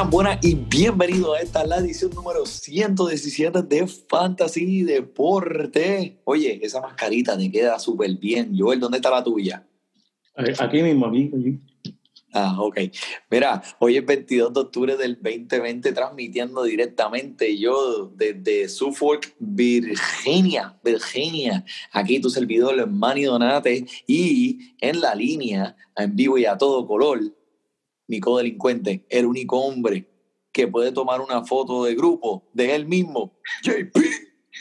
Buenas, buenas y bienvenido a esta la edición número 117 de Fantasy Deporte. Oye, esa mascarita te queda súper bien. Joel, ¿dónde está la tuya? Eh, Aquí mismo, aquí. aquí. Ah, ok. Mira, hoy es 22 de octubre del 2020, transmitiendo directamente yo desde Suffolk, Virginia, Virginia. Aquí tu servidor, Manny Donate, y en la línea, en vivo y a todo color, mi codelincuente, el único hombre que puede tomar una foto de grupo de él mismo, JP.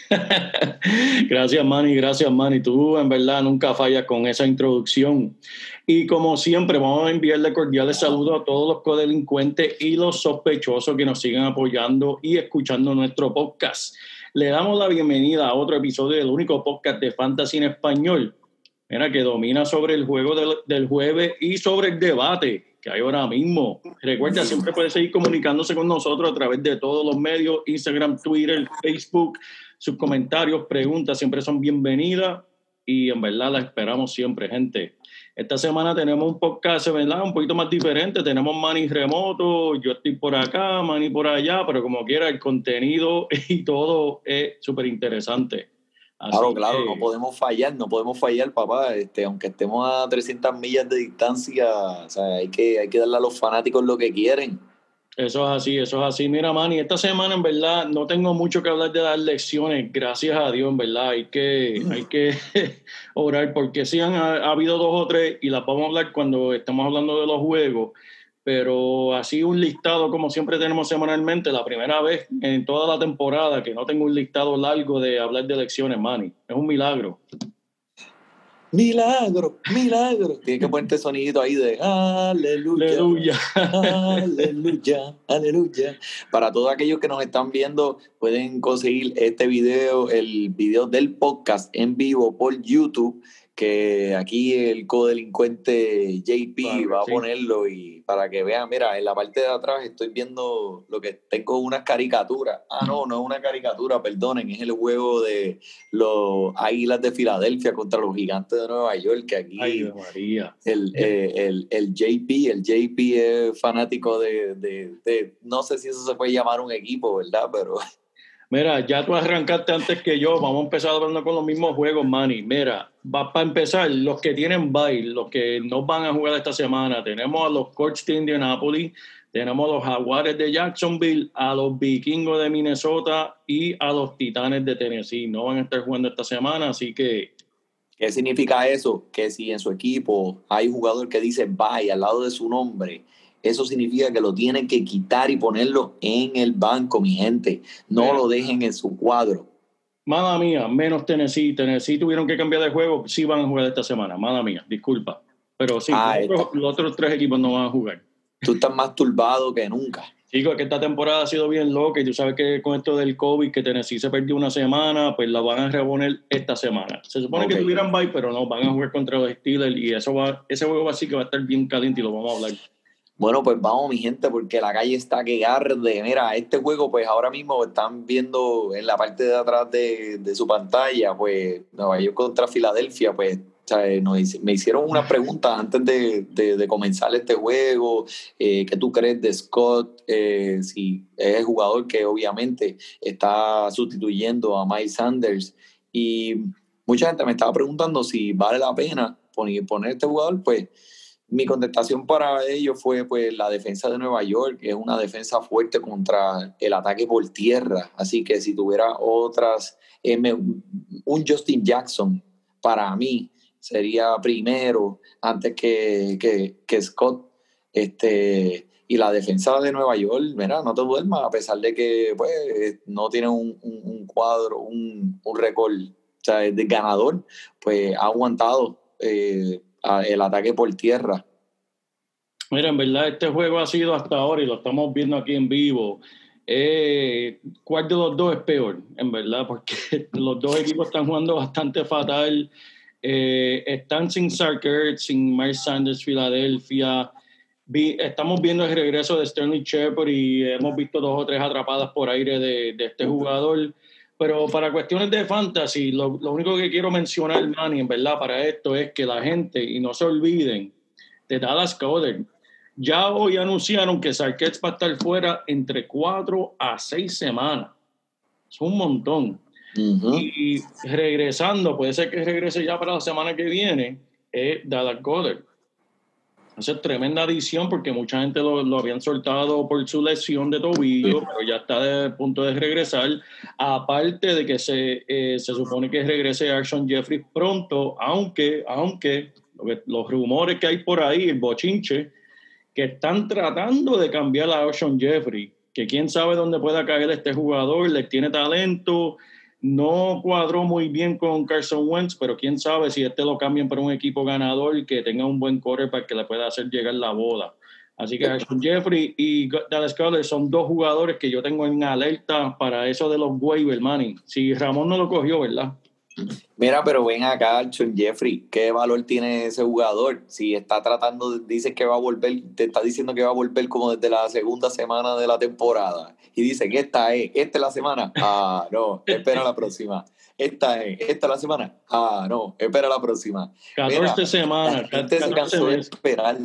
gracias, Manny, gracias, Manny. Tú, en verdad, nunca fallas con esa introducción. Y como siempre, vamos a enviarle cordiales saludos a todos los codelincuentes y los sospechosos que nos siguen apoyando y escuchando nuestro podcast. Le damos la bienvenida a otro episodio del único podcast de Fantasy en Español, mira, que domina sobre el juego del, del jueves y sobre el debate que hay ahora mismo. Recuerda, siempre puede seguir comunicándose con nosotros a través de todos los medios, Instagram, Twitter, Facebook. Sus comentarios, preguntas siempre son bienvenidas y en verdad las esperamos siempre, gente. Esta semana tenemos un podcast, ¿verdad? Un poquito más diferente. Tenemos Manny remoto, yo estoy por acá, Manny por allá, pero como quiera, el contenido y todo es súper interesante. Así Claro, claro, que- no podemos fallar, no podemos fallar, papá. Este, aunque estemos a 300 millas de distancia, o sea, hay que, hay que darle a los fanáticos lo que quieren. Eso es así, eso es así. Mira, Manny, esta semana en verdad no tengo mucho que hablar de las lecciones, gracias a Dios, en verdad. Hay que, hay que orar porque sí han ha, ha habido dos o tres y las vamos a hablar cuando estamos hablando de los juegos. Pero así un listado como siempre tenemos semanalmente, la primera vez en toda la temporada que no tengo un listado largo de hablar de elecciones, Manny. Es un milagro. Milagro, milagro. Tienes que ponerte sonidito ahí de aleluya. Aleluya. Aleluya, aleluya. Para todos aquellos que nos están viendo, pueden conseguir este video, el video del podcast en vivo por YouTube, que aquí el codelincuente JP va a sí. ponerlo y para que vean, mira, en la parte de atrás estoy viendo lo que tengo unas caricaturas. Ah, no, no es una caricatura, perdonen, es el juego de los Águilas de Filadelfia contra los Gigantes de Nueva York, que aquí Ay, María. el, eh, el, el JP, el JP es fanático de, de, de- no sé si eso se puede llamar un equipo, ¿verdad? Pero Mira, ya tú arrancaste antes que yo. Vamos a empezar hablando con los mismos juegos, Manny. Mira, va para empezar, los que tienen bye, los que no van a jugar esta semana, tenemos a los Colts de Indianapolis, tenemos a los Jaguares de Jacksonville, a los Vikingos de Minnesota y a los Titanes de Tennessee. No van a estar jugando esta semana, así que ¿qué significa eso? Que si en su equipo hay un jugador que dice bye al lado de su nombre, eso significa que lo tienen que quitar y ponerlo en el banco, mi gente. No lo dejen en su cuadro. Mala mía, menos Tennessee. Tennessee tuvieron que cambiar de juego, sí van a jugar esta semana. Mala mía, disculpa. Pero sí, Ah, los, otros, los otros tres equipos no van a jugar. Tú estás más turbado que nunca. Chicos, que esta temporada ha sido bien loca y tú sabes que con esto del COVID, que Tennessee se perdió una semana, pues la van a reponer esta semana. Se supone que tuvieran bye, pero no, van a jugar contra los Steelers y eso va, ese juego así que va a estar bien caliente y lo vamos a hablar. Bueno, pues vamos, mi gente, porque la calle está que arde. Mira, este juego, pues ahora mismo están viendo en la parte de atrás de, de su pantalla, pues Nueva York contra Filadelfia, pues. nos hice- me hicieron unas preguntas antes de, de- de comenzar este juego. Eh, ¿Qué tú crees de Scott? Eh, si es el jugador que obviamente está sustituyendo a Miles Sanders. Y mucha gente me estaba preguntando si vale la pena poner, poner este jugador, pues mi contestación para ellos fue pues la defensa de Nueva York, que es una defensa fuerte contra el ataque por tierra. Así que si tuviera otras, eh, un Justin Jackson para mí sería primero antes que, que, Scott. Este, y la defensa de Nueva York, mira, no te duermas, a pesar de que pues, no tiene un, un, cuadro, un, un récord o sea, de ganador, pues ha aguantado eh, el ataque por tierra. Mira, en verdad este juego ha sido hasta ahora y lo estamos viendo aquí en vivo. Eh, ¿Cuál de los dos es peor? En verdad, porque los dos equipos están jugando bastante fatal. Eh, están sin Sarker, sin Miles Sanders, Filadelfia estamos viendo el regreso de Sterling Shepard y hemos visto dos o tres atrapadas por aire de este jugador. Pero para cuestiones de fantasy, lo, lo, único que quiero mencionar, Manny, en verdad, para esto es que la gente, y no se olviden, de Dallas Coder, ya hoy anunciaron que Sarkets va a estar fuera entre cuatro a seis semanas. Es un montón. Y regresando, puede ser que regrese ya para la semana que viene, es Dallas Goddard. Es tremenda adición porque mucha gente lo, lo, habían soltado por su lesión de tobillo, pero ya está de punto de regresar. Aparte de que se, eh, se supone que regrese Action Jeffrey pronto, aunque, aunque los rumores que hay por ahí, el bochinche, que están tratando de cambiar a Action Jeffrey, que quién sabe dónde pueda caer este jugador, le tiene talento, no cuadró muy bien con Carson Wentz, pero quién sabe si este lo cambian para un equipo ganador y que tenga un buen para que le pueda hacer llegar la bola. Así que Jeffrey y Dallas Cowboys son dos jugadores que yo tengo en alerta para eso de los waiver money. Si Ramón no lo cogió, ¿verdad? Mira, pero ven acá, Sean Jeffrey, ¿qué valor tiene ese jugador? Si está tratando, dice que va a volver, te está diciendo que va a volver como desde la segunda semana de la temporada. Y dice que esta es, esta es la semana. Ah, no, espera la próxima. Esta es, esta es la semana. Ah, no, espera la próxima. 14 semanas. esperar.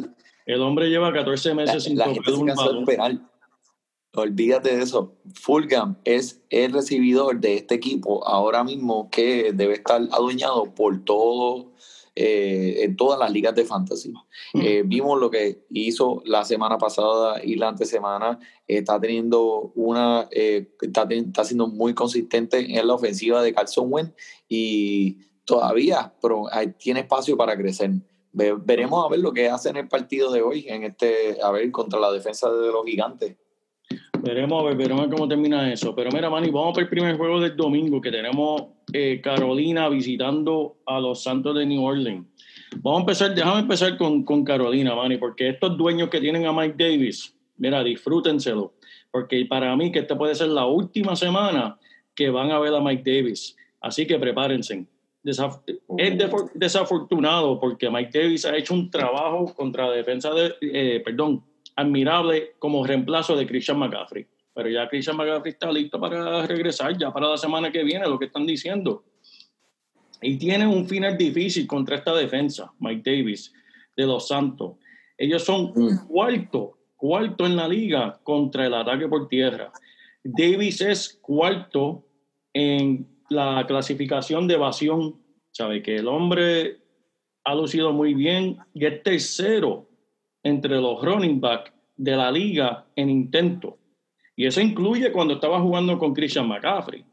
El hombre lleva 14 meses sin la gente se cansó de esperar Olvídate de eso. Fulham es el recibidor de este equipo ahora mismo que debe estar adueñado por todo, eh, en todas las ligas de fantasy. Mm. Eh, vimos lo que hizo la semana pasada y la antesemana. Está teniendo una, eh, está, está, siendo muy consistente en la ofensiva de Carson Wentz y todavía pero tiene espacio para crecer. veremos a ver lo que hace en el partido de hoy, en este, a ver, contra la defensa de los gigantes. Veremos a ver, veremos cómo termina eso. Pero mira, Manny, vamos para el primer juego del domingo que tenemos eh, Carolina visitando a los Santos de New Orleans. Vamos a empezar, déjame empezar con, con Carolina, Manny, porque estos dueños que tienen a Mike Davis, mira, disfrútenselo. Porque para mí que esta puede ser la última semana que van a ver a Mike Davis. Así que prepárense. es desafortunado porque Mike Davis ha hecho un trabajo contra la defensa de, eh, perdón, admirable como reemplazo de Christian McCaffrey. Pero ya Christian McCaffrey está listo para regresar ya para la semana que viene, lo que están diciendo. Y tiene un final difícil contra esta defensa, Mike Davis, de los Santos. Ellos son mm. cuarto, cuarto en la liga contra el ataque por tierra. Davis es cuarto en la clasificación de evasión. Sabe que el hombre ha lucido muy bien y es tercero entre los running back de la liga en intento. Y eso incluye cuando estaba jugando con Christian McCaffrey.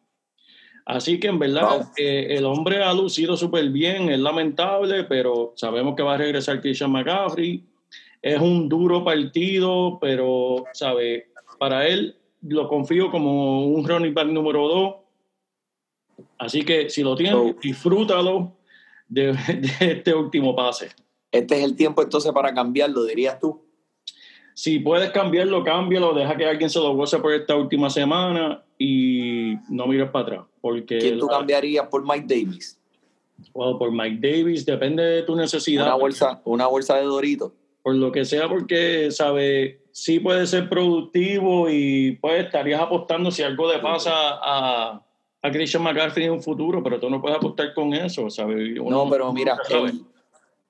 Así que en verdad eh, el hombre ha lucido súper bien, es lamentable, pero sabemos que va a regresar Christian McCaffrey. Es un duro partido, pero, ¿sabe? Para él lo confío como un running back número dos. Así que si lo tiene, disfrútalo de este último pase este es el tiempo entonces para cambiarlo, dirías tú. Si puedes cambiarlo, cámbialo, deja que alguien se lo goce por esta última semana y no mires para atrás. Porque ¿Quién tú cambiarías por Mike Davis? Bueno, por Mike Davis, depende de tu necesidad. Una bolsa, una bolsa de Dorito. Por lo que sea, porque, sabe, sí puede ser productivo y pues estarías apostando si algo le pasa a, a Christian McCaffrey en un futuro, pero tú no puedes apostar con eso, ¿sabes? no, pero mira, el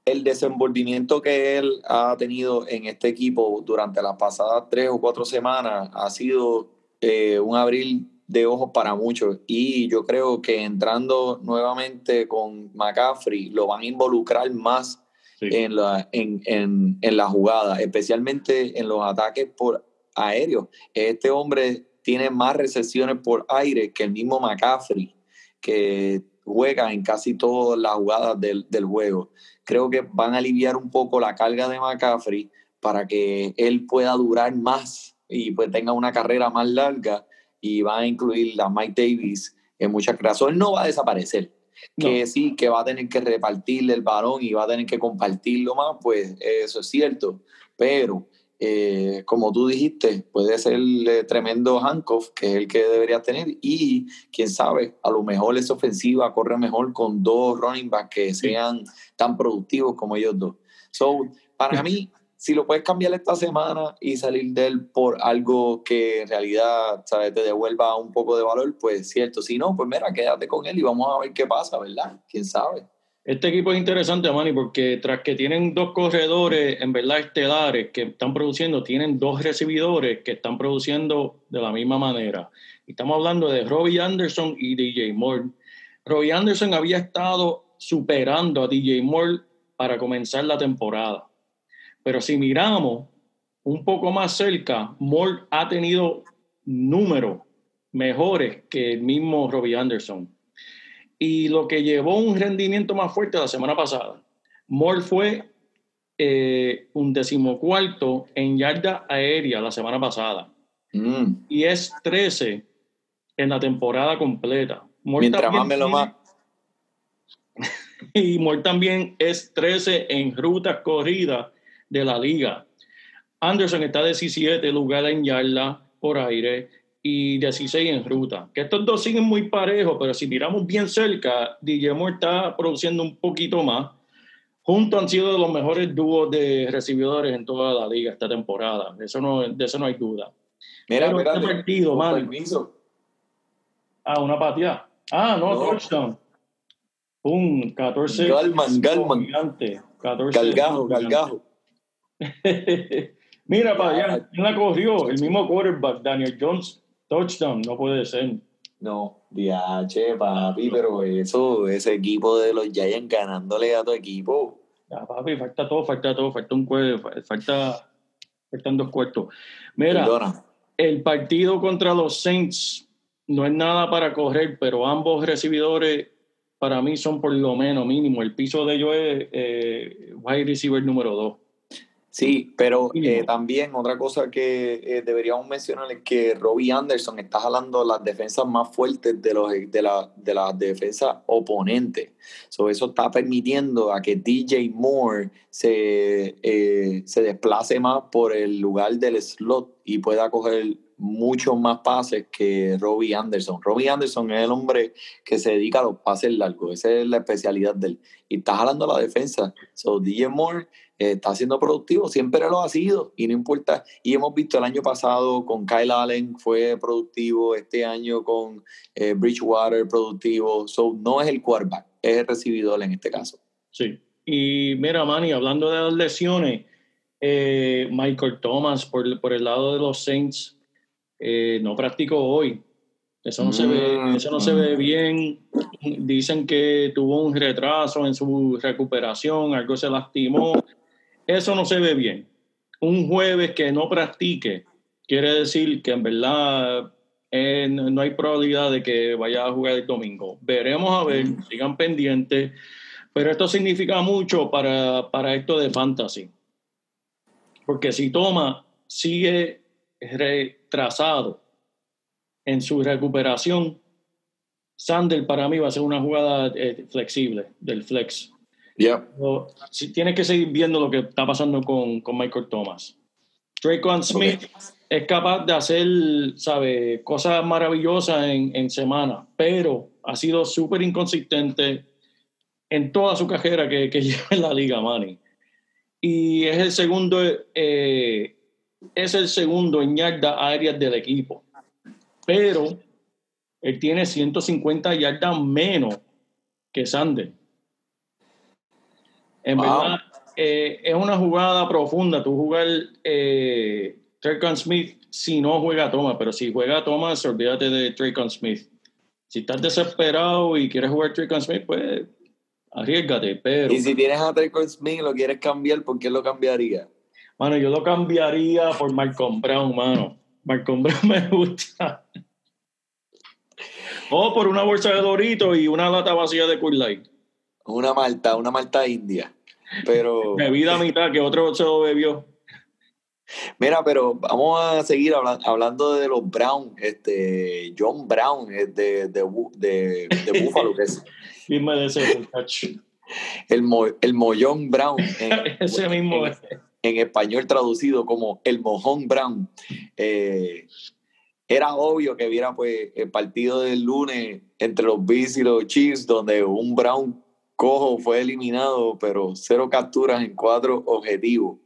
desenvolvimiento que él ha tenido en este equipo durante las pasadas tres o cuatro semanas ha sido eh, un abril de ojos para muchos y yo creo que entrando nuevamente con McCaffrey lo van a involucrar más Sí. en, la, en, en, en la jugada, especialmente en los ataques por aéreos. Este hombre tiene más recepciones por aire que el mismo McCaffrey, que juega en casi todas las jugadas del, del juego. Creo que van a aliviar un poco la carga de McCaffrey para que él pueda durar más y pues tenga una carrera más larga y va a incluir a Mike Davis en muchas. Él no va a desaparecer. Que sí, que va a tener que repartirle el balón y va a tener que compartirlo más, pues eso es cierto. Pero, eh, como tú dijiste, puede ser el tremendo handcuff, que es el que debería tener. Y quién sabe, a lo mejor esa ofensiva corre mejor con dos running backs que sean tan productivos como ellos dos. So, para mí, si lo puedes cambiar esta semana y salir de él por algo que en realidad ¿sabes? te devuelva un poco de valor, pues cierto. Si no, pues mira, quédate con él y vamos a ver qué pasa, ¿verdad? ¿Quién sabe? Este equipo es interesante, Manny, porque tras que tienen dos corredores, en verdad, estelares que están produciendo, tienen dos recibidores que están produciendo de la misma manera. Estamos hablando de Robbie Anderson y DJ Moore. Robbie Anderson había estado superando a DJ Moore para comenzar la temporada. Pero si miramos un poco más cerca, Moore ha tenido números mejores que el mismo Robbie Anderson. Y lo que llevó un rendimiento más fuerte la semana pasada, Moore fue eh, un decimocuarto en yarda aérea la semana pasada Mm. y es 13 en la temporada completa. Moore Mientras más me lo más. y Moore también es 13 en rutas corridas de la liga. Anderson está 17 lugar en yarda por aire y 16 en ruta. Que estos dos siguen muy parejos, pero si miramos bien cerca, DJ Moore está produciendo un poquito más. Juntos han sido de los mejores dúos de recibidores en toda la liga esta temporada. Eso no, de eso no hay duda. Mira, Pero este partido, permiso. Ah, una pateada. Ah, no, No. touchdown. Pum, 14. Galman, Galman. Gigante. 14. Galgajo, galgajo. Mira para allá, ¿quién la corrió? El mismo quarterback, Daniel Jones, touchdown, no puede ser. No, DH, papi, pero eso, ese equipo de los Giants ganándole a tu equipo. Ya, papi, falta todo, falta todo, falta un cuerpo, falta, faltan dos cuartos. Mira, Perdona. el partido contra los Saints no es nada para correr, pero ambos recibidores para mí son por lo menos mínimo. El piso de ellos es eh, wide receiver número 2. Sí, pero eh, también otra cosa que eh, deberíamos mencionar es que Robbie Anderson está jalando las defensas más fuertes de, los, de, la, de las defensas oponentes. So, eso está permitiendo a que DJ Moore se, eh, se desplace más por el lugar del slot y pueda coger muchos más pases que Robbie Anderson. Robbie Anderson es el hombre que se dedica a los pases largos, esa es la especialidad de él. Y está jalando la defensa. So, DJ Moore eh, está siendo productivo, siempre lo ha sido y no importa. Y hemos visto el año pasado con Kyle Allen fue productivo, este año con eh, Bridgewater productivo. So, no es el quarterback, es el recibidor en este caso. Sí. Y mira, Manny, hablando de las lesiones, eh, Michael Thomas por, por el lado de los Saints eh, no practicó hoy. Eso no, se ve, eso no se ve bien. Dicen que tuvo un retraso en su recuperación, algo se lastimó. Eso no se ve bien. Un jueves que no practique quiere decir que en verdad eh, no, hay probabilidad de que vaya a jugar el domingo. Veremos a ver, sigan pendientes. Pero esto significa mucho para, para esto de fantasy. Porque si Toma sigue retrasado en su recuperación, Sander para mí va a ser una jugada eh, flexible del flex. Yeah. Si tienes que seguir viendo lo que está pasando con, con Michael Thomas. Dracon Smith es capaz de hacer, sabe, cosas maravillosas en, en semana, pero ha sido súper inconsistente en toda su carrera que, que lleva en la liga, Manny. Y es el segundo, eh, es el segundo en yardas aéreas del equipo. Pero él tiene 150 yardas menos que Sander. En Wow. verdad, eh, es una jugada profunda. Tú jugar eh, Traycon Smith si no juega Thomas, pero si juega Thomas, olvídate de Traycon Smith. Si estás desesperado y quieres jugar Traycon Smith, pues arriesgate, pero... Y si tienes a Traquan Smith y lo quieres cambiar, ¿por qué lo cambiaría? Mano, yo lo cambiaría por Malcolm Brown, mano. Malcolm Brown me gusta. O por una bolsa de Dorito y una lata vacía de Cool Light. Una malta, una malta india. Pero, Bebida a mitad, que otro se lo bebió. mira, pero vamos a seguir habla- hablando de los Brown. Este, John Brown es de, de, de, de Buffalo, que es Dime de ese muchacho. el, mo- el Mollón Brown. En, Ese mismo en- es. En español traducido como el mojón Brown. Eh, era obvio que viera pues el partido del lunes entre los Bills y los Chiefs, donde un Brown cojo fue eliminado, pero cero capturas en cuatro objetivos.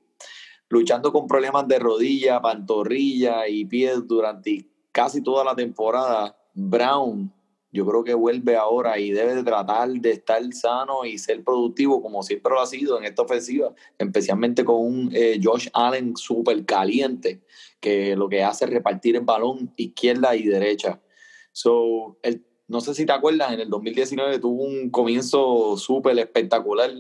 Luchando con problemas de rodilla, pantorrilla y pies durante casi toda la temporada, Brown yo creo que vuelve ahora y debe de tratar de estar sano y ser productivo como siempre lo ha sido en esta ofensiva especialmente con un eh, Josh Allen súper caliente, que lo que hace es repartir el balón izquierda y derecha. So, el- no sé si te acuerdas, en el 2019 tuvo un comienzo súper espectacular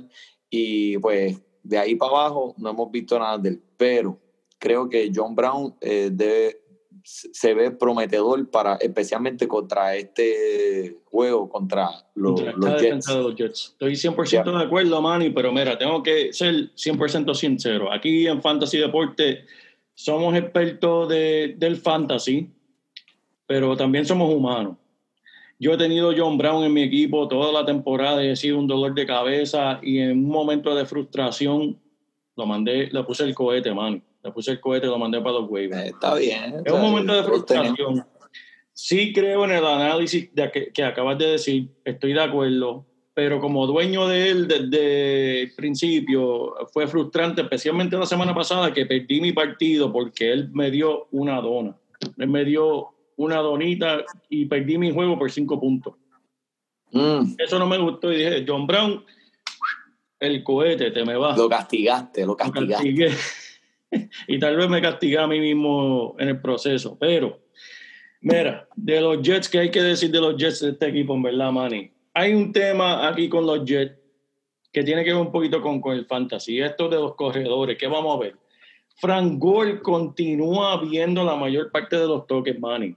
y pues de ahí para abajo no hemos visto nada de él, pero creo que John Brown eh, debe, se ve prometedor para especialmente contra este juego contra los, los Jets. de los Jets. Estoy 100% de acuerdo, Manny, pero mira, tengo que ser 100% sincero. Aquí en Fantasy Deporte somos expertos de, del fantasy, pero también somos humanos. Yo he tenido John Brown en mi equipo toda la temporada y he sido un dolor de cabeza y en un momento de frustración lo mandé, le puse el cohete, Manny. Le puse el cohete y lo mandé para los waivers. Eh, Está bien. Es un momento de frustración. Sí creo en el análisis de que, que acabas de decir, estoy de acuerdo, pero como dueño de él desde el principio fue frustrante, especialmente la semana pasada que perdí mi partido porque él me dio una dona. Él me dio una donita y perdí mi juego por cinco puntos. Mm, Eso no me gustó y dije, John Brown, el cohete, te me va. lo castigaste, lo Lo castigaste. castigué. y tal vez me castigué a mí mismo en el proceso. Pero, mira, de los Jets, ¿qué hay que decir de los Jets de este equipo, en verdad, Manny? Hay un tema aquí con los Jets que tiene que ver un poquito con, con el fantasy. Esto de los corredores, ¿qué vamos a ver? Frank Gore continúa viendo la mayor parte de los toques, Manny.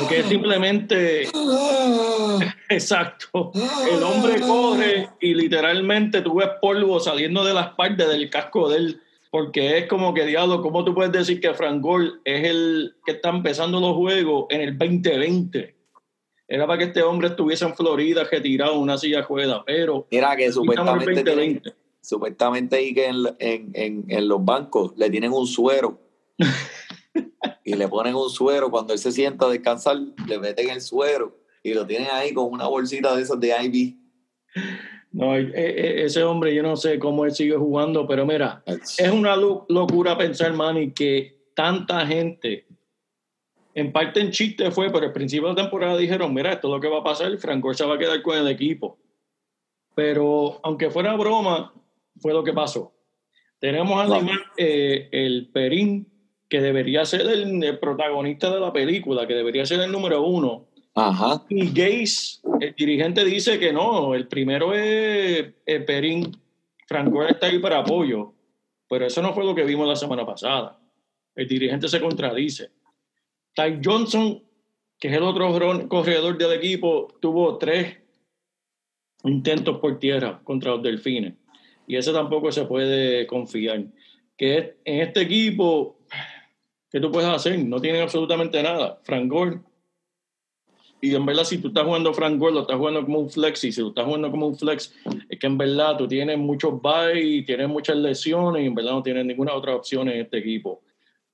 Porque simplemente Exacto. El hombre corre y literalmente tú ves polvo saliendo de la espalda del casco de él, porque es como que, diablo, ¿cómo tú puedes decir que Frank Gore es el que está empezando los juegos en el 2020? Era para que este hombre estuviese en Florida retirado en una silla ruedas, pero Mira que supuestamente, tienen- 2020. supuestamente ahí que en, en, en, en los bancos le tienen un suero y le ponen un suero cuando él se sienta a descansar, le meten el suero y lo tienen ahí con una bolsita de esos de Ivy. No, e- e- ese hombre, yo no sé cómo él sigue jugando, pero mira, es una lo- locura pensar, Manny, que tanta gente, en parte en chiste fue, pero al principio de la temporada dijeron, mira, esto es lo que va a pasar, Frank Gore se va a quedar con el equipo. Pero aunque fuera broma, fue lo que pasó. Tenemos además eh, el Perín, que debería ser el, el protagonista de la película, que debería ser el número uno. Ajá. Y Gaze, el dirigente dice que no, el primero es, es Perín, Frank Gore está ahí para apoyo, pero eso no fue lo que vimos la semana pasada. El dirigente se contradice. Ty Johnson, que es el otro corredor del equipo, tuvo tres intentos por tierra contra los delfines. Y ese tampoco se puede confiar. Que en este equipo, ¿qué tú puedes hacer? No tienen absolutamente nada. Frank Gore y en verdad, si tú estás jugando Frank Gore, lo estás jugando como un flex. Y si lo estás jugando como un flex, es que en verdad tú tienes muchos buys, tienes muchas lesiones y en verdad no tienes ninguna otra opción en este equipo.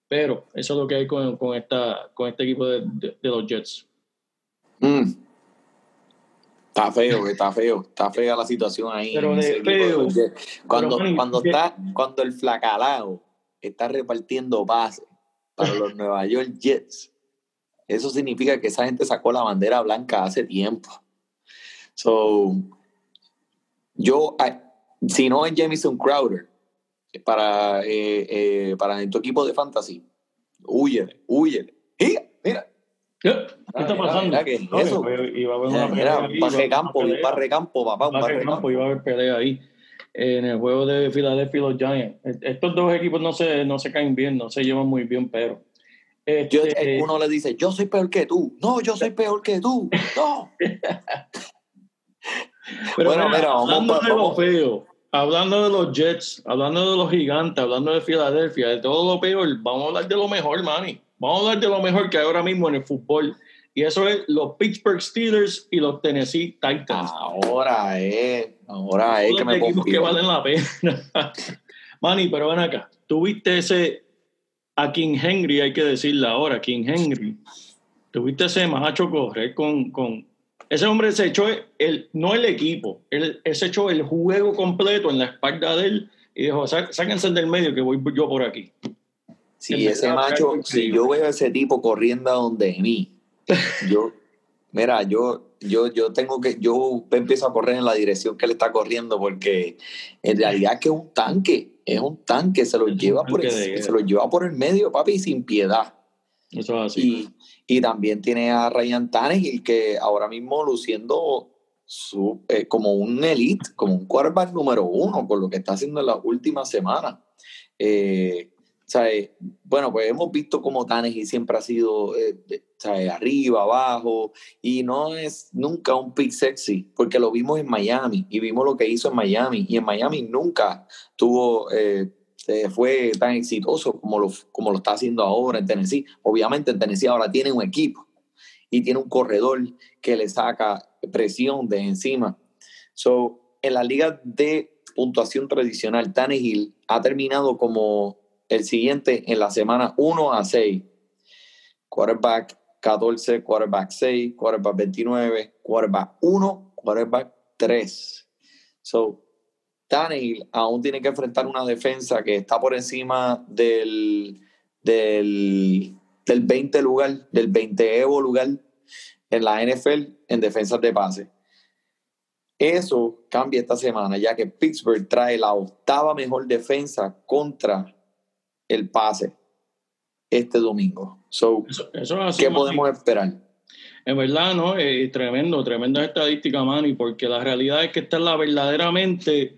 Pero eso es lo que hay con, con esta, con este equipo de, de- de los Jets. Mm. Está feo, que está feo. Está fea la situación ahí. Pero en de feo. Cuando, Pero, cuando, está, cuando el flacalao está repartiendo pases para los Nueva York Jets, eso significa que esa gente sacó la bandera blanca hace tiempo. So, yo, ah, si no es Jamison Crowder, para, eh, eh, para en tu equipo de fantasy, huyele, huyele. Mira, mira, ¿Qué, ¿Qué está pasando? mira, ¿qué es No, eso? iba- iba a haber una Mira, pelea un barre campo, un pelea. barre campo, papá, un Barre barre campo, campo. iba a haber pelea ahí en el juego de Filadelfia y los Giants. Estos dos equipos no se, no se caen bien, no se llevan muy bien, pero. Yo, este, eh, uno le dice, yo soy peor que tú. No, yo soy peor que tú. No. Pero Bueno, mira, mira, vamos hablando pa- de lo vamos. feo, hablando de los Jets, hablando de los gigantes, hablando de Filadelfia, de todo lo peor, vamos a hablar de lo mejor, Manny. Vamos a hablar de lo mejor que hay ahora mismo en el fútbol. Y eso es los Pittsburgh Steelers y los Tennessee Titans. Ahora es, ahora es que me equipos que valen la pena. Manny, pero ven acá. Tuviste ese a King Henry, hay que decirle ahora, King Henry. Tuviste ese macho correr con, con ese hombre se echó el, no el equipo, él, se echó el juego completo en la espalda de él y dijo, "Sá- sáquense del medio que voy yo por aquí. Si En ese macho, si yo veo a ese tipo corriendo a donde mí, yo, mira, yo, yo, yo tengo que, yo empiezo a correr en la dirección que él está corriendo porque en realidad es que es un tanque, es un tanque, se lo Es lleva por el, se lo lleva por el medio, papi, sin piedad. Eso es así. Y, y también tiene a Ryan Tannehill, que ahora mismo luciendo su, eh, como un elite, como un quarterback número uno, por lo que está haciendo en las últimas semanas. Eh, ¿sabe? Bueno, pues hemos visto cómo Tannehill siempre ha sido eh, de- ¿sabe? arriba, abajo, y no es nunca un pick sexy, porque lo vimos en Miami y vimos lo que hizo en Miami, y en Miami nunca tuvo... eh, eh, fue tan exitoso como lo, como lo está haciendo ahora en Tennessee. Obviamente en Tennessee ahora tiene un equipo y tiene un corredor que le saca presión de encima. So, en la liga de puntuación tradicional, Tannehill ha terminado como el siguiente en la semana 1 a 6. Quarterback 14, quarterback 6, quarterback 29, quarterback 1, quarterback 3. So, Tannehill aún tiene que enfrentar una defensa que está por encima del, del, del 20 lugar, del 20 Evo lugar en la NFL en defensas de pase. Eso cambia esta semana, ya que Pittsburgh trae la octava mejor defensa contra el pase este domingo. So, Eso, eso es así. ¿Qué podemos esperar? En verdad, ¿no? Eh, tremendo, tremenda estadística, Manny, porque la realidad es que esta es la verdaderamente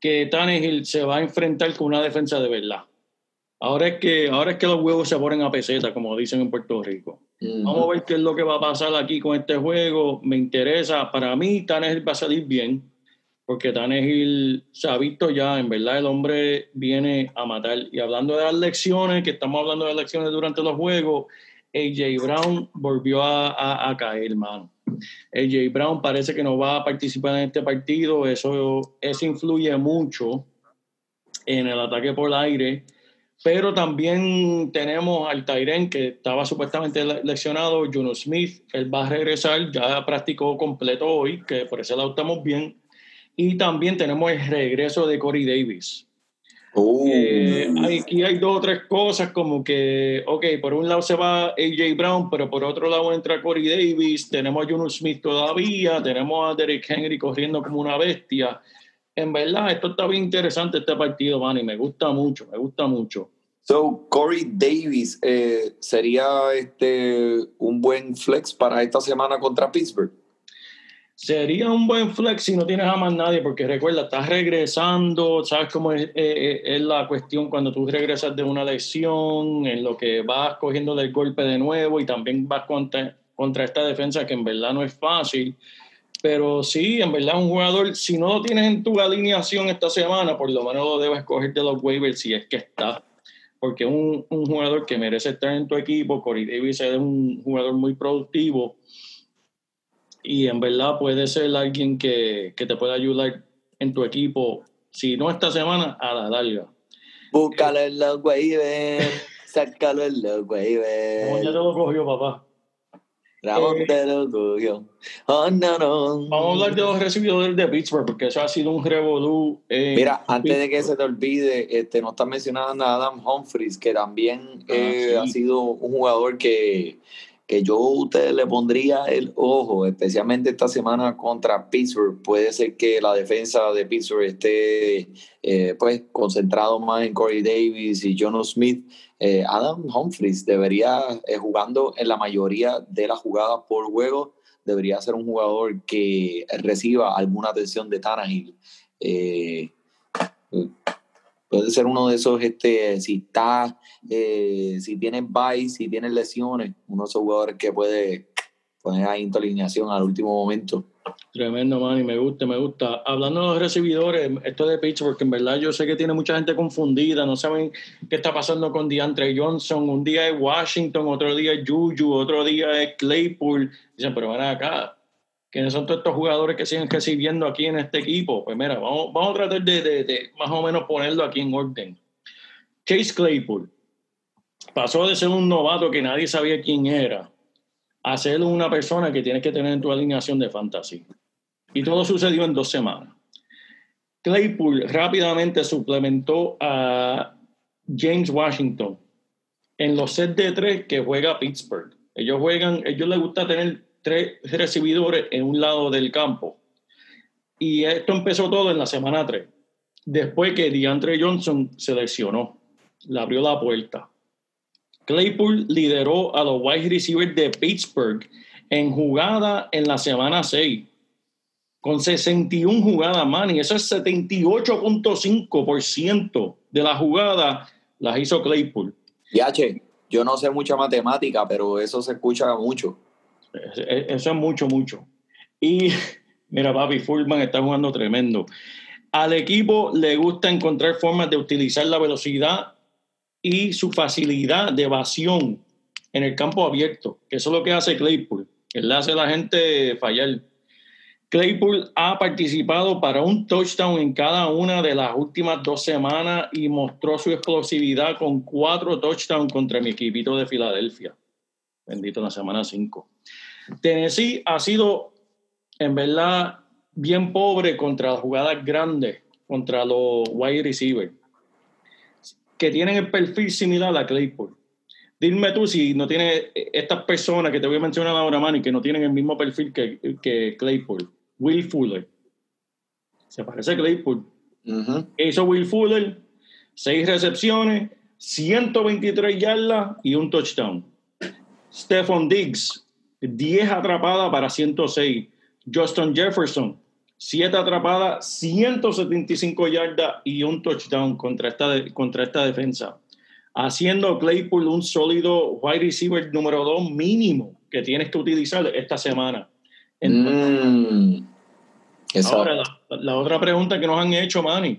que Tannehill se va a enfrentar con una defensa de verdad. Ahora es que, ahora es que los huevos se ponen a peseta, como dicen en Puerto Rico. Vamos a ver qué es lo que va a pasar aquí con este juego. Me interesa. Para mí, Tannehill va a salir bien, porque Tannehill se ha visto ya, en verdad, el hombre viene a matar. Y hablando de las lecciones, que estamos hablando de lecciones durante los juegos, AJ Brown volvió a, a- a caer, mano. AJ Brown parece que no va a participar en este partido. Eso, eso influye mucho en el ataque por el aire. Pero también tenemos al Tyren que estaba supuestamente le- lesionado, Juno Smith. Él va a regresar, ya practicó completo hoy, que por ese lado estamos bien. Y también tenemos el regreso de Corey Davis. Uh, Eh, aquí hay dos o tres cosas como que, ok, por un lado se va AJ Brown, pero por otro lado entra Corey Davis, tenemos a Juno Smith todavía, tenemos a Derek Henry corriendo como una bestia. En verdad, esto está bien interesante este partido, Manny, me gusta mucho, me gusta mucho. So, Corey Davis eh, sería este un buen flex para esta semana contra Pittsburgh. Sería un buen flex si no tienes a más nadie, porque recuerda, estás regresando, sabes cómo es, eh, eh, es la cuestión cuando tú regresas de una lesión, en lo que vas cogiendo el golpe de nuevo y también vas contra, contra esta defensa que en verdad no es fácil. Pero sí, en verdad un jugador, si no lo tienes en tu alineación esta semana, por lo menos lo debes coger de los waivers si es que está. Porque un, un jugador que merece estar en tu equipo, Corey Davis es un jugador muy productivo y en verdad puede ser alguien que, que te pueda ayudar en tu equipo, si no esta semana, a la larga. Búscalo en los waivers, sácalo en los Como ya te waivers. lo cogió, papá. Ramón Eh, te lo cogió. Oh, no, no. Vamos a hablar de los recibidores de Pittsburgh, porque eso ha sido un revolú. Mira, antes de que se te olvide, este, no estás mencionando a Adam Humphries, que también Ah, eh, sí. ha sido un jugador que, que yo ustedes le pondría el ojo, especialmente esta semana contra Pittsburgh. Puede ser que la defensa de Pittsburgh esté eh, pues concentrado más en Corey Davis y John Smith. Eh, Adam Humphries debería, eh, jugando en la mayoría de las jugadas por juego, debería ser un jugador que reciba alguna atención de Tannehill. Puede ser uno de esos, este, si está, si tiene bye, si tiene lesiones, uno de esos jugadores que puede poner ahí en al último momento. Tremendo, Manny, me gusta, me gusta. Hablando de los recibidores, esto de Pittsburgh, que en verdad yo sé que tiene mucha gente confundida, no saben qué está pasando con DeAndre Johnson. Un día es Washington, otro día es Juju, otro día es Claypool. Dicen, pero van acá, ¿quiénes son todos estos jugadores que siguen recibiendo aquí en este equipo? Pues mira, vamos, vamos a tratar de, de, más o menos ponerlo aquí en orden. Chase Claypool pasó de ser un novato que nadie sabía quién era hacerlo una persona que tienes que tener en tu alineación de fantasy. Y todo sucedió en dos semanas. Claypool rápidamente suplementó a James Washington en los sets de tres que juega Pittsburgh. Ellos juegan, ellos les gusta tener tres recibidores en un lado del campo. Y esto empezó todo en la semana 3. Después que DeAndre Johnson se lesionó, le abrió la puerta. Claypool lideró a los wide receivers de Pittsburgh en jugada en la semana 6, con 61 jugadas, man, y eso es 78.5% de la jugada las hizo Claypool. Y H, yo no sé mucha matemática, pero eso se escucha mucho. Eso es mucho, mucho. Y mira, papi, Fullman está jugando tremendo. Al equipo le gusta encontrar formas de utilizar la velocidad y su facilidad de evasión en el campo abierto, que eso es lo que hace Claypool. Él hace a la gente fallar. Claypool ha participado para un touchdown en cada una de las últimas dos semanas y mostró su explosividad con cuatro touchdowns contra mi equipito de Filadelfia. Bendito en la semana 5. Tennessee ha sido, en verdad, bien pobre contra las jugadas grandes, contra los wide receivers que tienen el perfil similar a Claypool. Dime tú si no tiene estas personas que te voy a mencionar ahora, Manny, que no tienen el mismo perfil que, que Claypool. Will Fuller. Se parece a Claypool. Hizo Will Fuller, seis recepciones, 123 yardas y un touchdown. Stephon Diggs, 10 atrapadas para 106. Justin Jefferson, siete atrapadas, 175 yardas y un touchdown contra esta, contra esta defensa. Haciendo Claypool un sólido wide receiver número dos mínimo que tienes que utilizar esta semana. Mm, Ahora, la, la, otra pregunta que nos han hecho, Manny,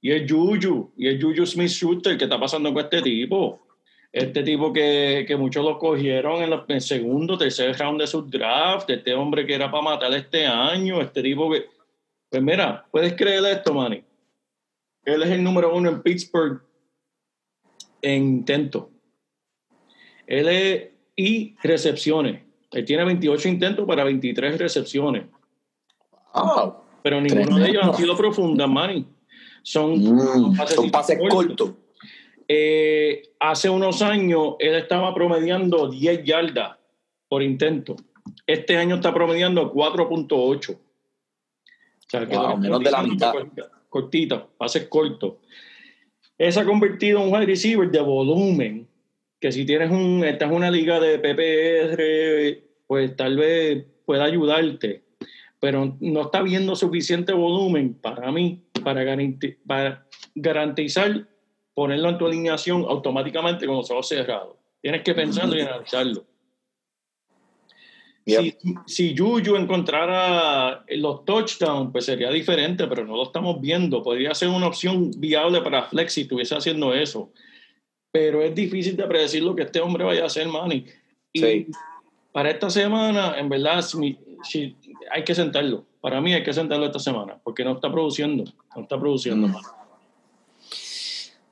y es Juju, y es Juju Smith Schuster, ¿qué está pasando con este tipo? Este tipo que, que muchos lo cogieron en, el segundo, tercer round de su draft, este hombre que era para matar este año, este tipo que pues mira, puedes creer esto, Manny. Él es el número uno en Pittsburgh en intento. Él es y recepciones. Él tiene 28 intentos para 23 recepciones. Pero ninguno de ellos han sido profundas, Manny. Son, mm, son pases cortos. Eh, hace unos años él estaba promediando 10 yardas por intento. Este año está promediando 4.8. O sea, que menos de la mitad. Cortita, pases cortos. Esa ha convertido en un wide receiver de volumen, que si tienes un, estás en una liga de PPR, pues tal vez pueda ayudarte, pero no está viendo suficiente volumen para mí, para, para garantizar ponerlo en tu alineación automáticamente con los ojos cerrados. Tienes que pensarlo y analizarlo. Si, si Yuyu encontrara los touchdowns, pues sería diferente, pero no lo estamos viendo. Podría ser una opción viable para Flex si estuviese haciendo eso. Pero es difícil de predecir lo que este hombre vaya a hacer, Manny. Y para esta semana, en verdad, si, hay que sentarlo. Para mí hay que sentarlo esta semana, porque no está produciendo. No está produciendo, mm.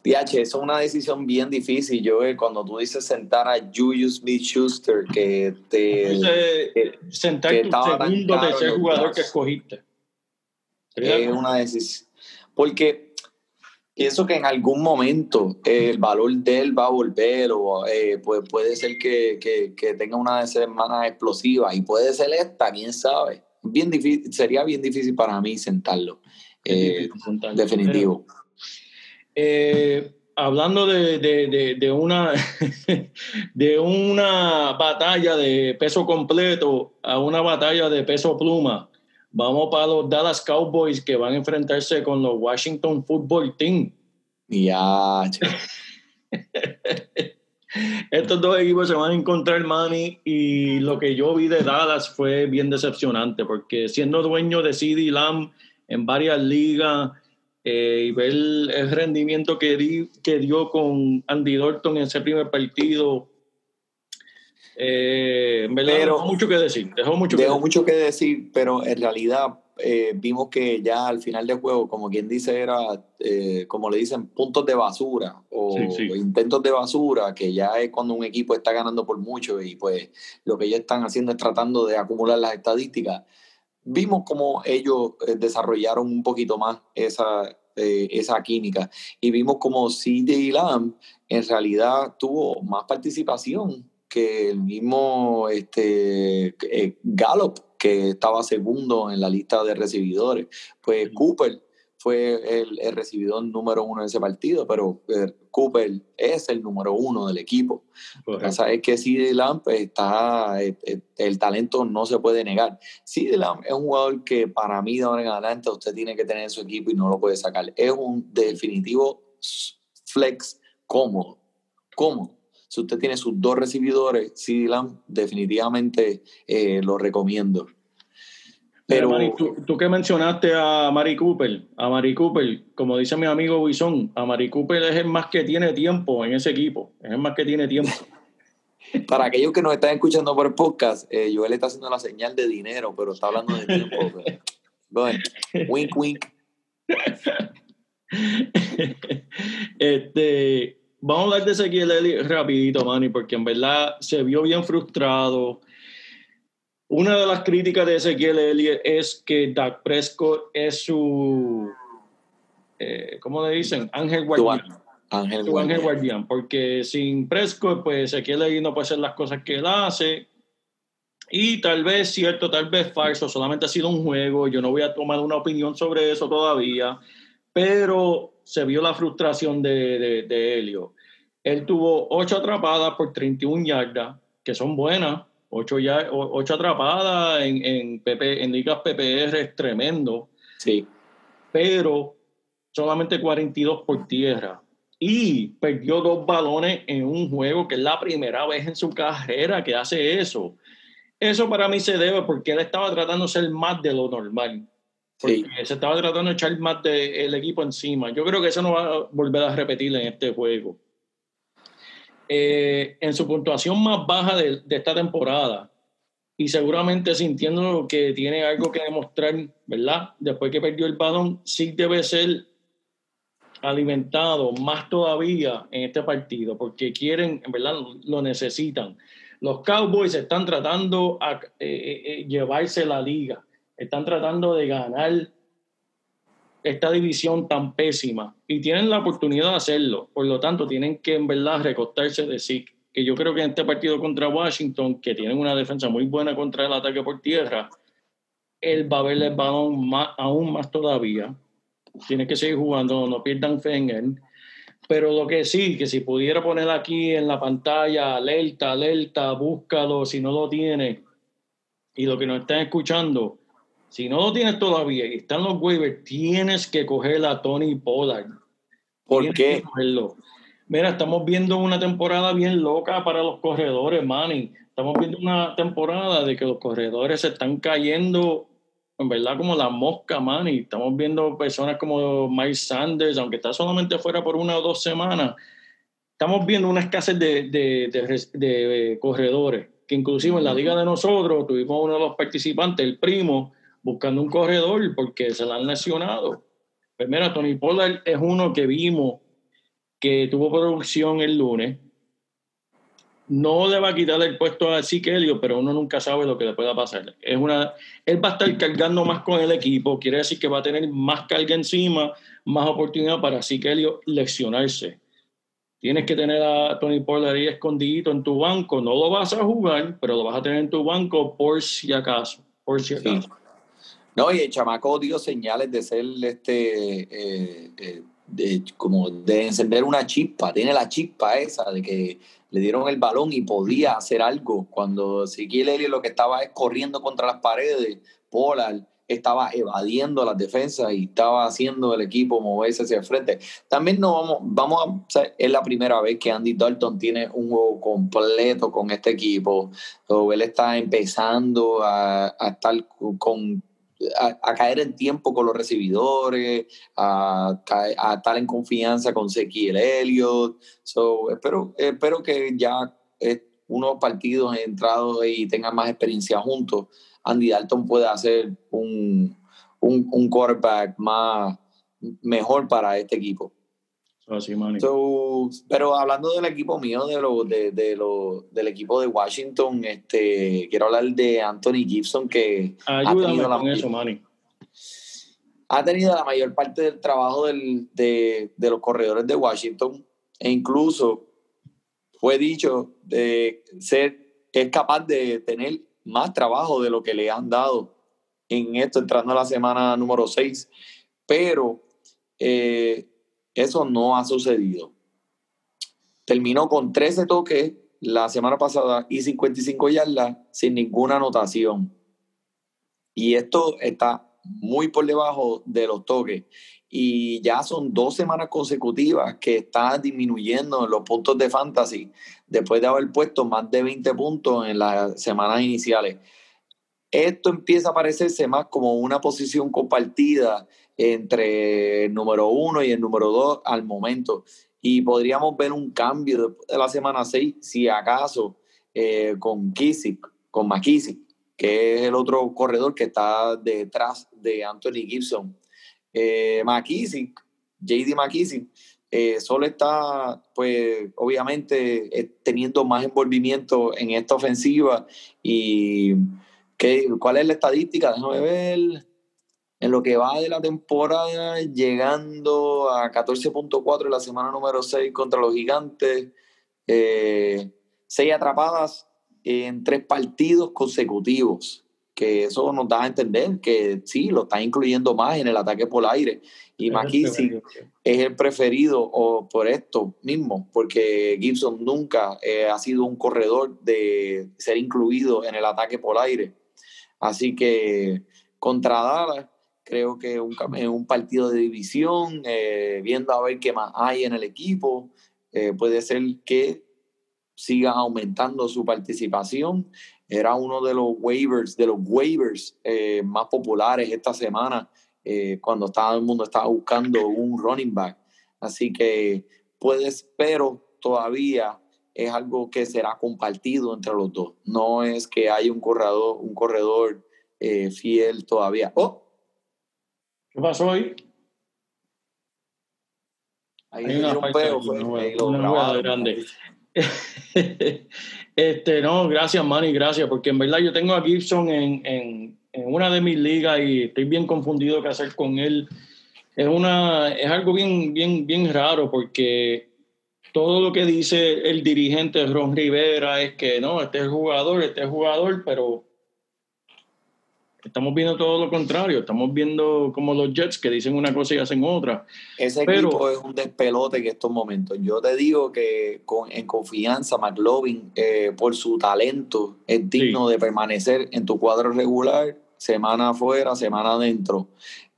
PH, eso es una decisión bien difícil. Yo, eh, cuando tú dices sentar a Juju Smith Schuster, que te. que, sentar que tu segundo, tercer jugador que escogiste. Es una decisión. Porque Pienso que en algún momento eh, el valor de él va a volver o eh, pues puede ser que, que, que tenga una semana explosiva y puede ser esta, quién sabe. Bien difícil, sería bien difícil para mí sentarlo. Eh, definitivo. Eh, hablando de, de, de, de una, de una batalla de peso completo a una batalla de peso pluma, vamos para los Dallas Cowboys que van a enfrentarse con los Washington Football Team. Ya, Estos dos equipos se van a encontrar, Manny, y lo que yo vi de Dallas fue bien decepcionante, porque siendo dueño de CD Lamb en varias ligas eh, y ver el rendimiento que, di, que dio con Andy Dalton en ese primer partido, eh, en verdad Pero- dejó mucho que decir. Dejó mucho que decir. mucho que decir, pero en realidad eh, vimos que ya al final del juego, como quien dice, era, eh, como le dicen, puntos de basura o Sí, sí. intentos de basura, que ya es cuando un equipo está ganando por mucho y pues lo que ellos están haciendo es tratando de acumular las estadísticas. Vimos cómo ellos eh, desarrollaron un poquito más esa, eh, esa química y vimos como CJ Lamb en realidad tuvo más participación que el mismo este, eh, Gallup, que estaba segundo en la lista de recibidores. Pues Cooper fue el, el recibidor número uno en ese partido, pero eh, Cooper es el número uno del equipo. Lo que pasa es que CD Lamb pues, está, eh, eh, el talento no se puede negar. CD Lamb es un jugador que para mí de ahora en adelante usted tiene que tener en su equipo y no lo puede sacar. Es un definitivo flex cómodo. ¿Cómo? Si usted tiene sus dos recibidores, CD Lamb definitivamente eh, lo recomiendo. Pero, Mari, tú, tú que mencionaste a Mari Cooper, a Mari Cooper, como dice mi amigo Bison, a Mari Cooper es el más que tiene tiempo en ese equipo, es el más que tiene tiempo. para aquellos que nos están escuchando por el podcast, eh, Joel está haciendo la señal de dinero, pero está hablando de tiempo. pero- Bueno, wink, wink. este, vamos a hablar de Ezequiel rapidito, Manny, porque en verdad se vio bien frustrado. Una de las críticas de Ezequiel Elliott es que Dak Prescott es su, eh, ¿cómo le dicen? Ángel guardián. Ángel Guardián. guardián, porque sin Prescott, pues Ezequiel Elliott no puede hacer las cosas que él hace. Y tal vez cierto, tal vez falso, solamente ha sido un juego. Yo no voy a tomar una opinión sobre eso todavía, pero se vio la frustración de, de, de Helio. Él tuvo ocho atrapadas por 31 yardas, que son buenas. Ocho, ya, ocho atrapadas en, en, PP, en ligas PPR es tremendo Sí, pero solamente 42 por tierra. Y perdió dos balones en un juego que es la primera vez en su carrera que hace eso. Eso para mí se debe porque él estaba tratando de ser más de lo normal. Porque sí. se estaba tratando de echar más del equipo encima. Yo creo que eso no va a volver a repetir en este juego. Eh, en su puntuación más baja de, de esta temporada, y seguramente sintiendo que tiene algo que demostrar, ¿verdad? Después que perdió el balón, sí debe ser alimentado más todavía en este partido, porque quieren, en verdad, lo necesitan. Los Cowboys están tratando a eh, eh, llevarse la liga, están tratando de ganar esta división tan pésima y tienen la oportunidad de hacerlo. Por lo tanto, tienen que en verdad recostarse de sí. Que yo creo que en este partido contra Washington, que tienen una defensa muy buena contra el ataque por tierra, él va a ver el balón más, aún más todavía. Tiene que seguir jugando, no pierdan fe. Pero lo que sí, que si pudiera poner aquí en la pantalla, alerta, alerta, búscalo si no lo tiene. Y lo que nos están escuchando, si no lo tienes todavía y están los waivers, tienes que coger a Tony Pollard. ¿Por Tienes qué? que cogerlo. Mira, estamos viendo una temporada bien loca para los corredores, Manny. Estamos viendo una temporada de que los corredores se están cayendo, en verdad, como la mosca, Manny. Estamos viendo personas como Miles Sanders, aunque está solamente fuera por una o dos semanas. Estamos viendo una escasez de, de, de de, eh, corredores, que inclusive en la liga de nosotros tuvimos uno de los participantes, el primo, buscando un corredor porque se la han lesionado. Pues mira, Tony Pollard es uno que vimos que tuvo producción el lunes no le va a quitar el puesto a Siquelio, pero uno nunca sabe lo que le pueda pasar. Es una, él va a estar cargando más con el equipo, quiere decir que va a tener más carga encima, más oportunidad para Siquelio lesionarse. Tienes que tener a Tony Pollard ahí escondidito en tu banco, no lo vas a jugar, pero lo vas a tener en tu banco por si acaso, por si acaso. Sí. No, y el chamaco dio señales de ser este, eh, eh, de, como de encender una chispa, tiene la chispa esa de que le dieron el balón y podía hacer algo. Cuando Ezequiel Elliott lo que estaba es corriendo contra las paredes, Pollard estaba evadiendo las defensas y estaba haciendo el equipo moverse hacia el frente. También no vamos, vamos a, o es la primera vez que Andy Dalton tiene un juego completo con este equipo. O él está empezando a estar con a, caer en tiempo con los recibidores, a, a estar en confianza con Sequiel Elliott. So, espero, espero que ya unos partidos entrados y tengan más experiencia juntos, Andy Dalton pueda hacer un, un, un quarterback más mejor para este equipo. Así, so, pero hablando del equipo mío, de lo, de, de lo, del equipo de Washington, este, quiero hablar de Anthony Gibson, que Ayúdame ha tenido, la, eso, Manny. ha tenido la mayor parte del trabajo del, de, de, los corredores de Washington, e incluso fue dicho de ser, es capaz de tener más trabajo de lo que le han dado en esto, entrando a la semana número 6, pero eh, eso no ha sucedido. Terminó con 13 toques la semana pasada y 55 yardas sin ninguna anotación. Y esto está muy por debajo de los toques. Y ya son dos semanas consecutivas que está disminuyendo los puntos de fantasy después de haber puesto más de 20 puntos en las semanas iniciales. Esto empieza a parecerse más como una posición compartida entre el número uno y el número dos al momento. Y podríamos ver un cambio de la semana 6, si acaso, eh, con Kissick, con McKissick, que es el otro corredor que está detrás de Anthony Gibson. Eh, McKissick, JD McKissick, eh, solo está, pues, obviamente, eh, teniendo más envolvimiento en esta ofensiva. ¿Y qué, cuál es la estadística? Déjame ver en lo que va de la temporada, llegando a 14.4 en la semana número 6 contra los gigantes, eh, seis atrapadas en tres partidos consecutivos, que eso nos da a entender que sí, lo está incluyendo más en el ataque por aire. Y McKissick es el preferido o por esto mismo, porque Gibson nunca eh, ha sido un corredor de ser incluido en el ataque por aire. Así que contra Dallas, creo que un, un partido de división, eh, viendo a ver qué más hay en el equipo, eh, puede ser que siga aumentando su participación. Era uno de los waivers, de los waivers eh, más populares esta semana, cuando todo el mundo estaba buscando un running back. Así que puedes, pero todavía es algo que será compartido entre los dos. No es que haya un corredor, un corredor eh, fiel todavía. Oh, ¿Qué pasó ahí? Ahí Hay una un peo, fue, una grande. este, no, gracias, Manny, gracias, porque en verdad yo tengo a Gibson en, en, en, una de mis ligas y estoy bien confundido qué hacer con él. Es, una, es algo bien, bien, bien raro porque todo lo que dice el dirigente Ron Rivera es que no, este es jugador, este es jugador, pero Estamos viendo todo lo contrario, estamos viendo como los Jets que dicen una cosa y hacen otra. Ese Pero, equipo es un despelote en estos momentos. Yo te digo que con, en confianza, McLovin, eh, por su talento, es digno sí. de permanecer en tu cuadro regular, semana afuera, semana adentro.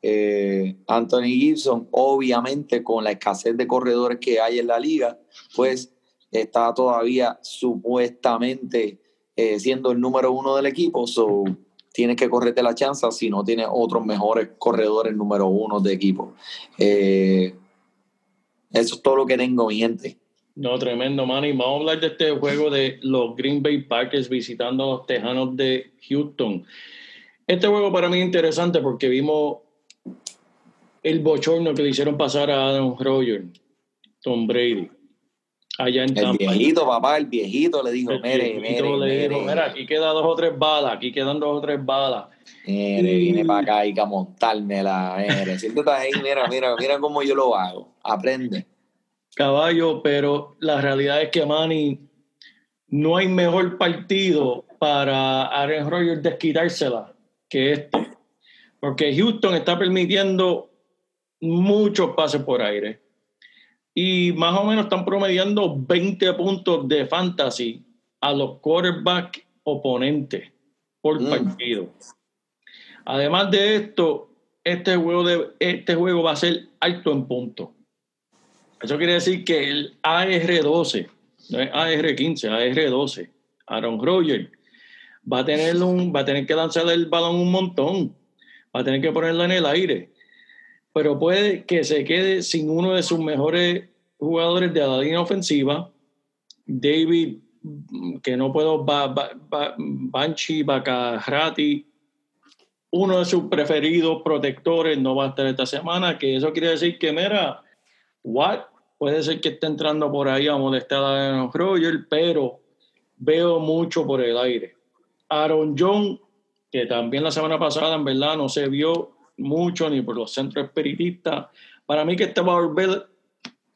Eh, Anthony Gibson, obviamente con la escasez de corredores que hay en la liga, pues está todavía supuestamente eh, siendo el número uno del equipo. So, tienes que correrte la chance si no tienes otros mejores corredores número uno de equipo. Eh, eso es todo lo que tengo, mi gente. No, tremendo, Manny. Vamos a hablar de este juego de los Green Bay Packers visitando a los Tejanos de Houston. Este juego para mí es interesante porque vimos el bochorno que le hicieron pasar a Adam Roger, Tom Brady. allá en El Tampa. viejito, papá, el viejito le dijo, El mire, viejito mire, le dijo, mire, mira, aquí quedan dos o tres balas, aquí quedan dos o tres balas. mire, viene para acá y que a montármela, mire, siéntate ahí, mira, mira, mira cómo yo lo hago, aprende. Caballo, pero la realidad es que Manny, no hay mejor partido para Aaron Rodgers desquitársela que este. Porque Houston está permitiendo muchos pases por aire. Y más o menos están promediando 20 puntos de fantasy a los quarterback oponentes por Mm. partido. Además de esto, este juego, de, este juego va a ser alto en puntos. Eso quiere decir que el AR12, no es AR15, AR12, Aaron Rodgers, va a tener, un, va a tener que lanzar el balón un montón, va a tener que ponerlo en el aire, pero puede que se quede sin uno de sus mejores jugadores de la línea ofensiva, David, que no puedo, ba, ba, ba, Banchi, Bacarrati, uno de sus preferidos protectores no va a estar esta semana, que eso quiere decir que, mira, what? Puede ser que esté entrando por ahí a molestar a Aaron Rodgers, pero veo mucho por el aire. Aaron John, que también la semana pasada en verdad no se vio mucho ni por los centros espiritistas, para mí que este va a volver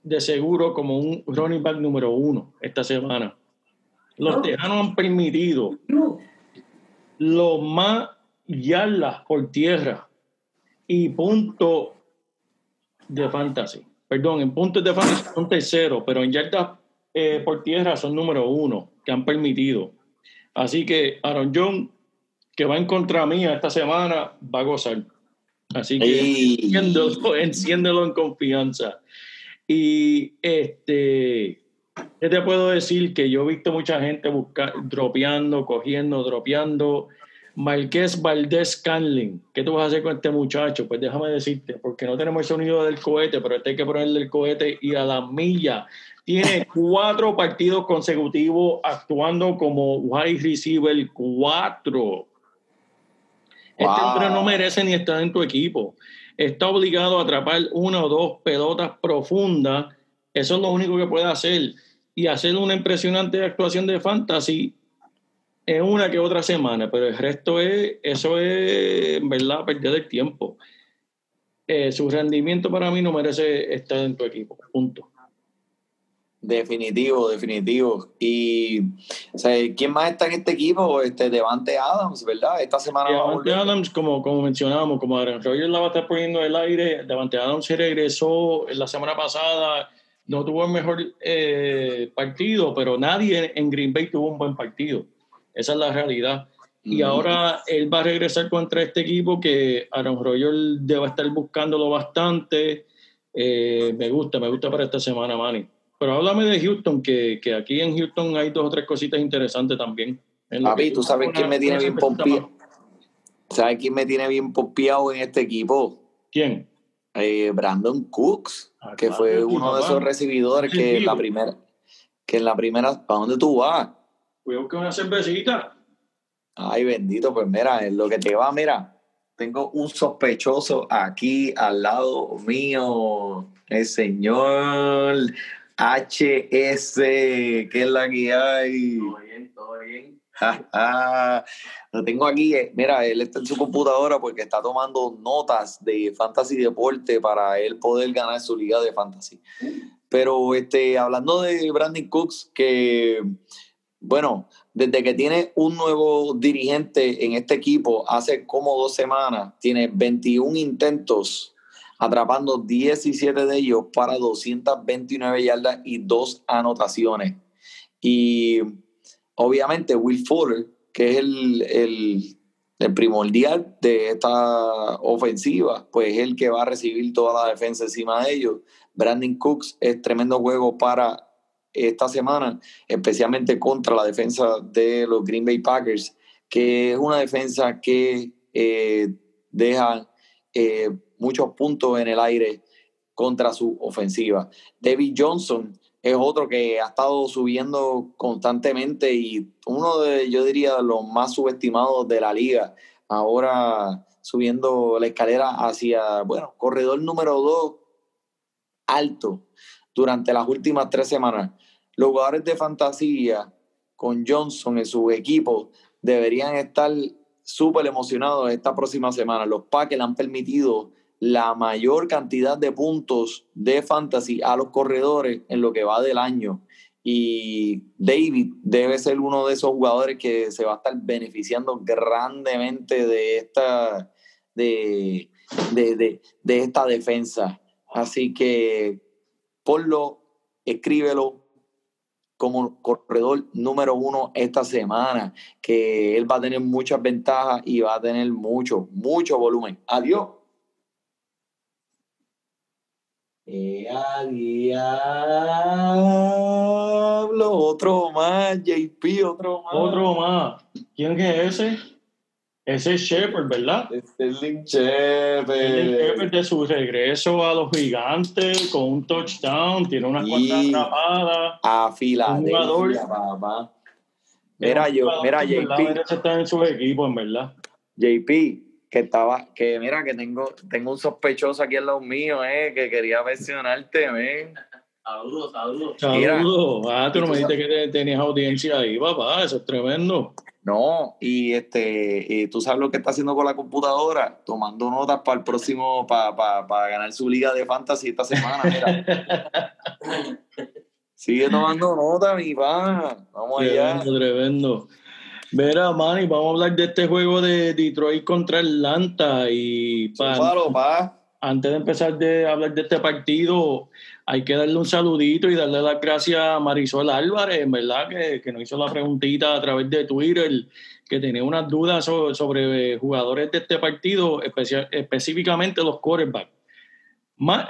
de seguro como un running back número uno esta semana. Los Tejanos han permitido los más yardas por tierra y punto de fantasy. Perdón, en puntos de fantasy son tercero, pero en yardas eh, por tierra son número uno que han permitido. Así que Aaron John, que va en contra mía esta semana, va a gozar. Así que enciéndelo, enciéndelo en confianza. Y este, ¿qué te puedo decir? Que yo he visto mucha gente buscar, dropeando, cogiendo, dropeando. Marqués Valdés Canlin, ¿qué tú vas a hacer con este muchacho? Pues déjame decirte, porque no tenemos el sonido del cohete, pero este hay que ponerle el cohete y a la milla. Tiene cuatro partidos consecutivos actuando como wide receiver, cuatro. Este hombre no merece ni estar en tu equipo. Está obligado a atrapar una o dos pelotas profundas. Eso es lo único que puede hacer. Y hacer una impresionante actuación de fantasy en una que otra semana. Pero el resto es, eso es, en verdad, perder el tiempo. Eh, su rendimiento para mí no merece estar en tu equipo. Punto. Definitivo, definitivo. Y, o sea, ¿quién más está en este equipo? Este Devante Adams, ¿verdad? Esta semana volver. Adams, como, como mencionábamos, como Aaron Rodgers la va a estar poniendo en el aire, Davante Adams se regresó la semana pasada, no tuvo el mejor eh, partido, pero nadie en Green Bay tuvo un buen partido. Esa es la realidad. Y Ujú. ahora él va a regresar contra este equipo que Aaron Rodgers debe estar buscándolo bastante. Eh, me gusta, me gusta para esta semana, Manny. Pero háblame de Houston, que, que aquí en Houston hay dos o tres cositas interesantes también. Papi, tú sabes quién me tiene bien pompeado. ¿Sabes quién me tiene bien pompeado en este equipo? ¿Quién? Eh, Brandon Cooks, Ah, que claro, fue uno de esos recibidores que en la primera, que en la primera, ¿para dónde tú vas? Voy a buscar una cervecita. Ay, bendito, pues mira, en lo que te va, mira, tengo un sospechoso aquí al lado mío, el señor HS, que es la que hay. bien, todo bien. Ja, ja. Lo tengo aquí, eh, mira, él está en su computadora porque está tomando notas de fantasy deporte para él poder ganar su liga de fantasy. Pero este, hablando de Brandon Cooks, que bueno, desde que tiene un nuevo dirigente en este equipo hace como dos semanas, tiene 21 intentos, atrapando 17 de ellos para 229 yardas y dos anotaciones. Y obviamente Will Fuller, que es el, el, el primordial de esta ofensiva, pues es el que va a recibir toda la defensa encima de ellos. Brandon Cooks es tremendo juego para esta semana, especialmente contra la defensa de los Green Bay Packers, que es una defensa que eh, deja eh, muchos puntos en el aire contra su ofensiva. David Johnson es otro que ha estado subiendo constantemente y uno de, yo diría, los más subestimados de la liga. Ahora subiendo la escalera hacia, bueno, corredor número dos alto durante las últimas tres semanas. los jugadores de fantasía con Johnson en sus equipos deberían estar súper emocionados esta próxima semana. Los Packers han permitido la mayor cantidad de puntos de fantasy a los corredores en lo que va del año. Y David debe ser uno de esos jugadores que se va a estar beneficiando grandemente de esta, de, de, de, esta defensa. Así que ponlo, escríbelo como corredor número uno esta semana, que él va a tener muchas ventajas y va a tener mucho, mucho volumen. Adiós. Eh, diablo, otro más, JP, otro más. Otro más. ¿Quién es ese? Ese es Shepard, ¿verdad? Sterling Shepard. Shepard de su regreso a los gigantes con un touchdown, tiene unas Y- cuantas atrapadas. A Filadelfia, papá. Mira, yo, mira, JP, estar en sus equipos, en verdad. JP, que estaba, que mira, que tengo, tengo un sospechoso aquí al lado mío, eh, que quería mencionarte, men. Saludos, saludos. Mira. Saludos. Ah, tú no me dijiste que te- tenías audiencia ahí, papá. Eso es tremendo. No, y este, y tú sabes lo que está haciendo con la computadora, tomando notas para el próximo, para ganar su liga de fantasy esta semana, mira. Sigue tomando notas, mi pana. Vamos allá. Tremendo, tremendo. Verá, Manny, vamos a hablar de este juego de Detroit contra Atlanta. Y pa- antes de empezar de hablar de este partido, hay que darle un saludito y darle las gracias a Marisol Álvarez, en verdad, que, que nos hizo la preguntita a través de Twitter, que tenía unas dudas so- sobre, jugadores de este partido, especia- específicamente los quarterbacks.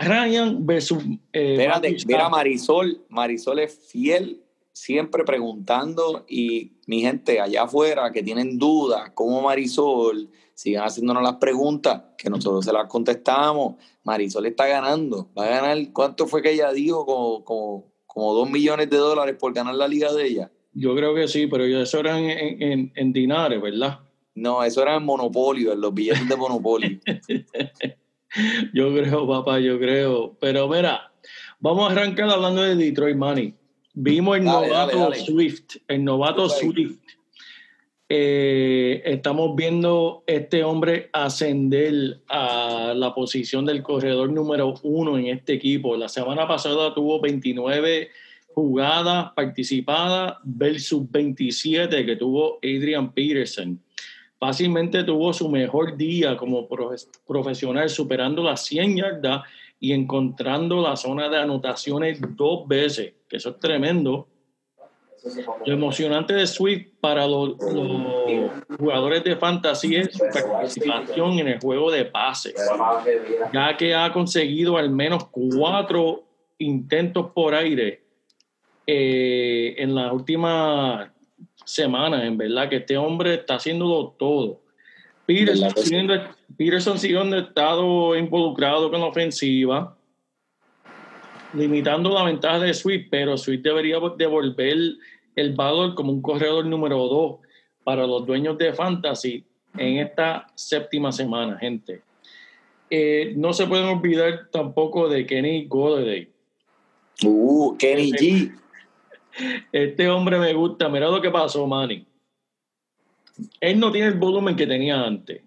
Ryan versus... eh, Espérate, mira. Marisol, Marisol es fiel, siempre preguntando y mi gente allá afuera que tienen dudas, como Marisol, sigan haciéndonos las preguntas que nosotros se las contestamos. Marisol está ganando, va a ganar, ¿cuánto fue que ella dijo? Como, como, como dos millones de dólares por ganar la liga de ella. Yo creo que sí, pero eso era en, en, dinares, ¿verdad? No, eso era en Monopolio, en los billetes de Monopolio. Yo creo, papá, yo creo. Pero mira, vamos a arrancar hablando de Detroit Money. Vimos el Dale, novato dale, dale. Swift, el novato. Swift. Eh, estamos viendo este hombre ascender a la posición del corredor número uno en este equipo. La semana pasada tuvo 29 jugadas participadas versus 27 que tuvo Adrian Peterson. Fácilmente tuvo su mejor día como profe- profesional, superando las 100 yardas y encontrando la zona de anotaciones dos veces, que eso es tremendo. Lo emocionante de Swift para los, jugadores de fantasy es su participación en el juego de pases, ya que ha conseguido al menos cuatro intentos por aire eh, en las últimas semanas, en verdad, que este hombre está haciéndolo todo. Peterson, siguiendo- Peterson ha estado involucrado con la ofensiva, limitando la ventaja de Swift, pero Swift debería devolver el valor como un corredor número dos para los dueños de Fantasy en esta séptima semana, gente. Eh, no se pueden olvidar tampoco de Kenny Golladay. Uh, Kenny G. Este hombre me gusta. Mira lo que pasó, Manny. Él no tiene el volumen que tenía antes.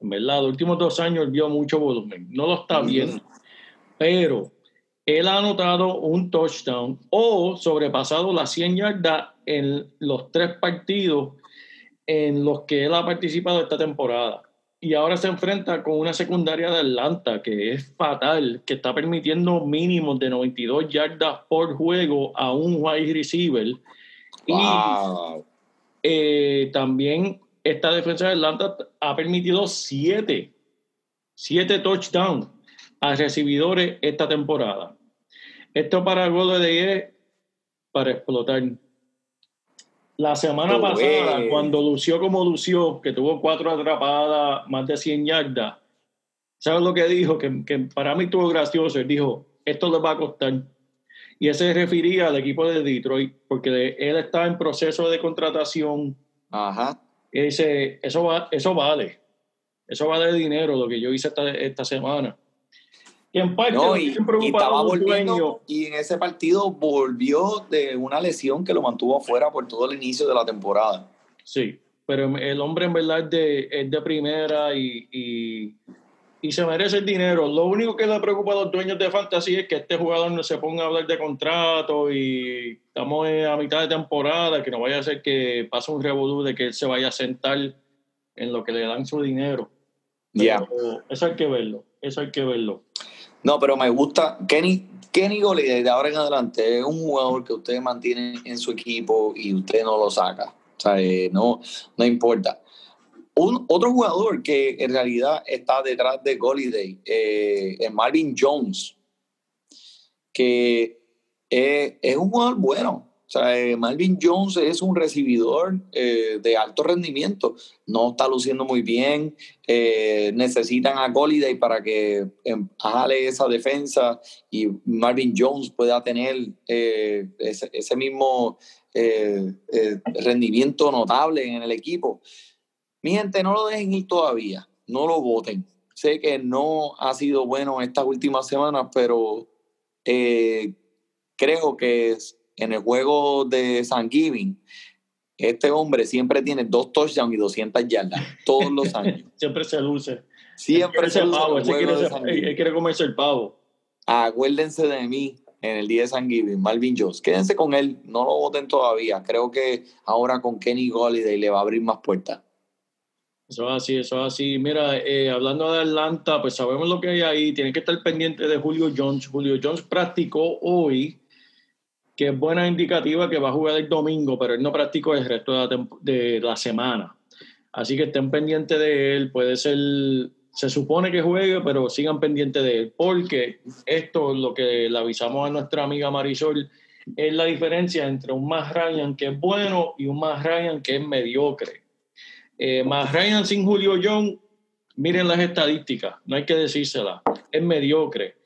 En verdad, los últimos dos años vio mucho volumen. No lo está viendo. Pero él ha anotado un touchdown o sobrepasado las 100 yardas en los tres partidos en los que él ha participado esta temporada. Y ahora se enfrenta con una secundaria de Atlanta que es fatal, que está permitiendo mínimos de 92 yardas por juego a un wide receiver. Wow. Eh, también esta defensa de Atlanta ha permitido siete, siete touchdowns a recibidores esta temporada. Esto para el gol de es para explotar. La semana Oh, pasada, eh. cuando lució como lució, que tuvo cuatro atrapadas, más de 100 yardas, ¿sabes lo que dijo? Que, que para mí estuvo gracioso. Él dijo, esto les va a costar. Y ese se refería al equipo de Detroit, porque él estaba en proceso de contratación. Ajá. Y dice, eso, va, eso vale. Eso vale dinero, lo que yo hice esta, esta semana. Que en parte No, y, y estaba volviendo, y en ese partido volvió de una lesión que lo mantuvo afuera por todo el inicio de la temporada. Sí, pero el hombre en verdad es de, es de primera y, y, y se merece el dinero. Lo único que le preocupa a los dueños de Fantasy es que este jugador no se ponga a hablar de contrato y estamos a mitad de temporada, que no vaya a ser que pase un revolú de que él se vaya a sentar en lo que le dan su dinero. Ya. Eso hay que verlo, eso hay que verlo. No, pero me gusta. Kenny, Kenny Golladay de ahora en adelante es un jugador que usted mantiene en su equipo y usted no lo saca. O sea, eh, no, no importa. Un, otro jugador que en realidad está detrás de Golladay eh, es Marvin Jones, que es, un jugador bueno. O sea, eh, Marvin Jones es un recibidor eh, de alto rendimiento. No está luciendo muy bien. Necesitan a Golladay para que em, jale esa defensa y Marvin Jones pueda tener ese, mismo rendimiento notable en el equipo. Mi gente, no lo dejen ir todavía. No lo voten. Sé que no ha sido bueno estas últimas semanas, pero eh, creo que en el juego de Thanksgiving, este hombre siempre tiene dos touchdowns y 200 yardas, todos los años. Siempre se luce. Siempre Él se pavo, en el juego quiere de él quiere comerse el pavo. Acuérdense de mí en el día de Thanksgiving, Marvin Jones. Quédense con él, no lo voten todavía. Creo que ahora con Kenny Golladay le va a abrir más puertas. Eso es así, eso es así. Mira, eh, hablando de Atlanta, pues sabemos lo que hay ahí. Tienen que estar pendientes de Julio Jones. Julio Jones practicó hoy, que es buena indicativa que va a jugar el domingo, pero él no practicó el resto de la, de la semana. Así que estén pendientes de él. Puede ser, se supone que juegue, pero sigan pendientes de él, porque esto, lo que le avisamos a nuestra amiga Marisol, es la diferencia entre un Matt Ryan que es bueno y un Matt Ryan que es mediocre. Eh, más Ryan sin Julio Jones, miren las estadísticas, no hay que decírselas, es mediocre.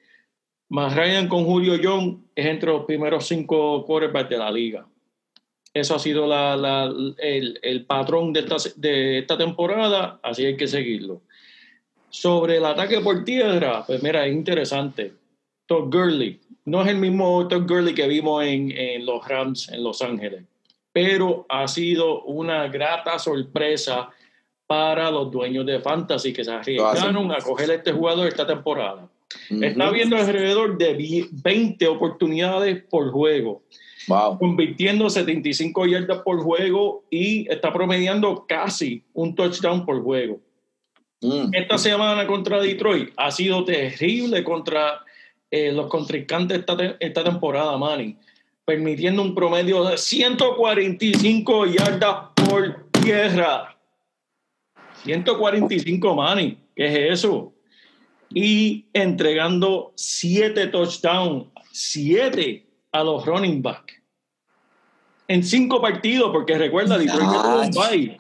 Más Ryan con Julio Jones es entre los primeros cinco quarterbacks de la liga. Eso ha sido la- el patrón de esta, de esta temporada, así hay que seguirlo. Sobre el ataque por tierra, pues mira, es interesante. Todd Gurley, no es el mismo Todd Gurley que vimos en, en los Rams en Los Ángeles pero ha sido una grata sorpresa para los dueños de Fantasy que se arriesgaron a coger a este jugador esta temporada. Está viendo alrededor de vi- 20 oportunidades por juego, Wow. convirtiendo 75 yardas por juego y está promediando casi un touchdown por juego. Mm. Esta semana contra Detroit ha sido terrible contra eh, los contrincantes esta, te- esta temporada, Manny, permitiendo un promedio de 145 yardas por tierra. 145, Manny, ¿qué es eso? Y entregando 7 touchdowns, 7 a los running back. En 5 partidos, porque recuerda, Detroit ya tuvo un bye.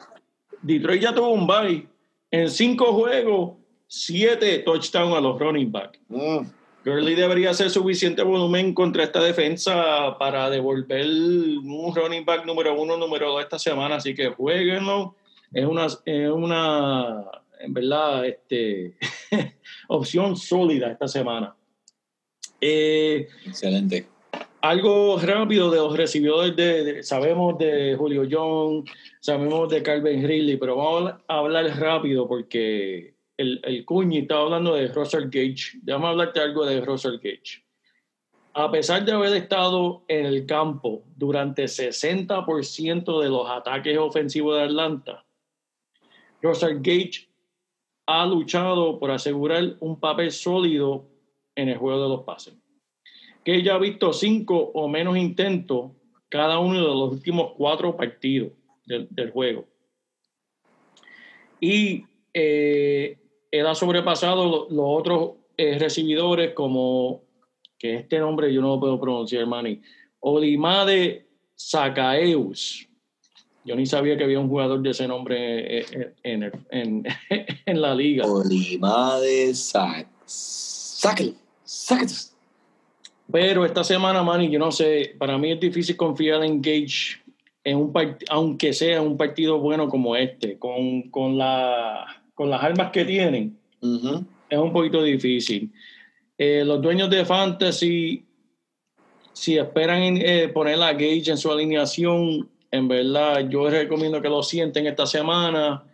Detroit ya tuvo un bye. En 5 juegos, 7 touchdowns a los running back. Mm. Gurley debería hacer suficiente volumen contra esta defensa para devolver un running back número uno, número dos esta semana, así que jueguenlo. Es una, es una en verdad, este, opción sólida esta semana. Eh, Excelente. algo rápido de los recibidores de, de- sabemos de Julio Jones, sabemos de Calvin Ridley, pero vamos a hablar rápido porque el, el estaba hablando de Russell Gage. Déjame hablarte algo de Russell Gage. A pesar de haber estado en el campo durante 60% de los ataques ofensivos de Atlanta, Russell Gage ha luchado por asegurar un papel sólido en el juego de los pases ella ha visto cinco o menos intentos cada uno de los últimos cuatro partidos del, del juego. Y eh, él ha sobrepasado lo- los otros eh, recibidores como, que este nombre yo no lo puedo pronunciar, Manny, Olimade Sakaeus. Yo ni sabía que había un jugador de ese nombre eh, en, en- en- en la liga. Olimade Sac. Sáquelo. Sáquelo. Pero esta semana, Manny, yo no sé, para mí es difícil confiar en Gage, en un aunque sea un partido bueno como este, con, con, la, con las armas que tienen, es un poquito difícil. Eh, los dueños de Fantasy, si esperan eh, poner la Gage en su alineación, en verdad yo les recomiendo que lo sienten esta semana.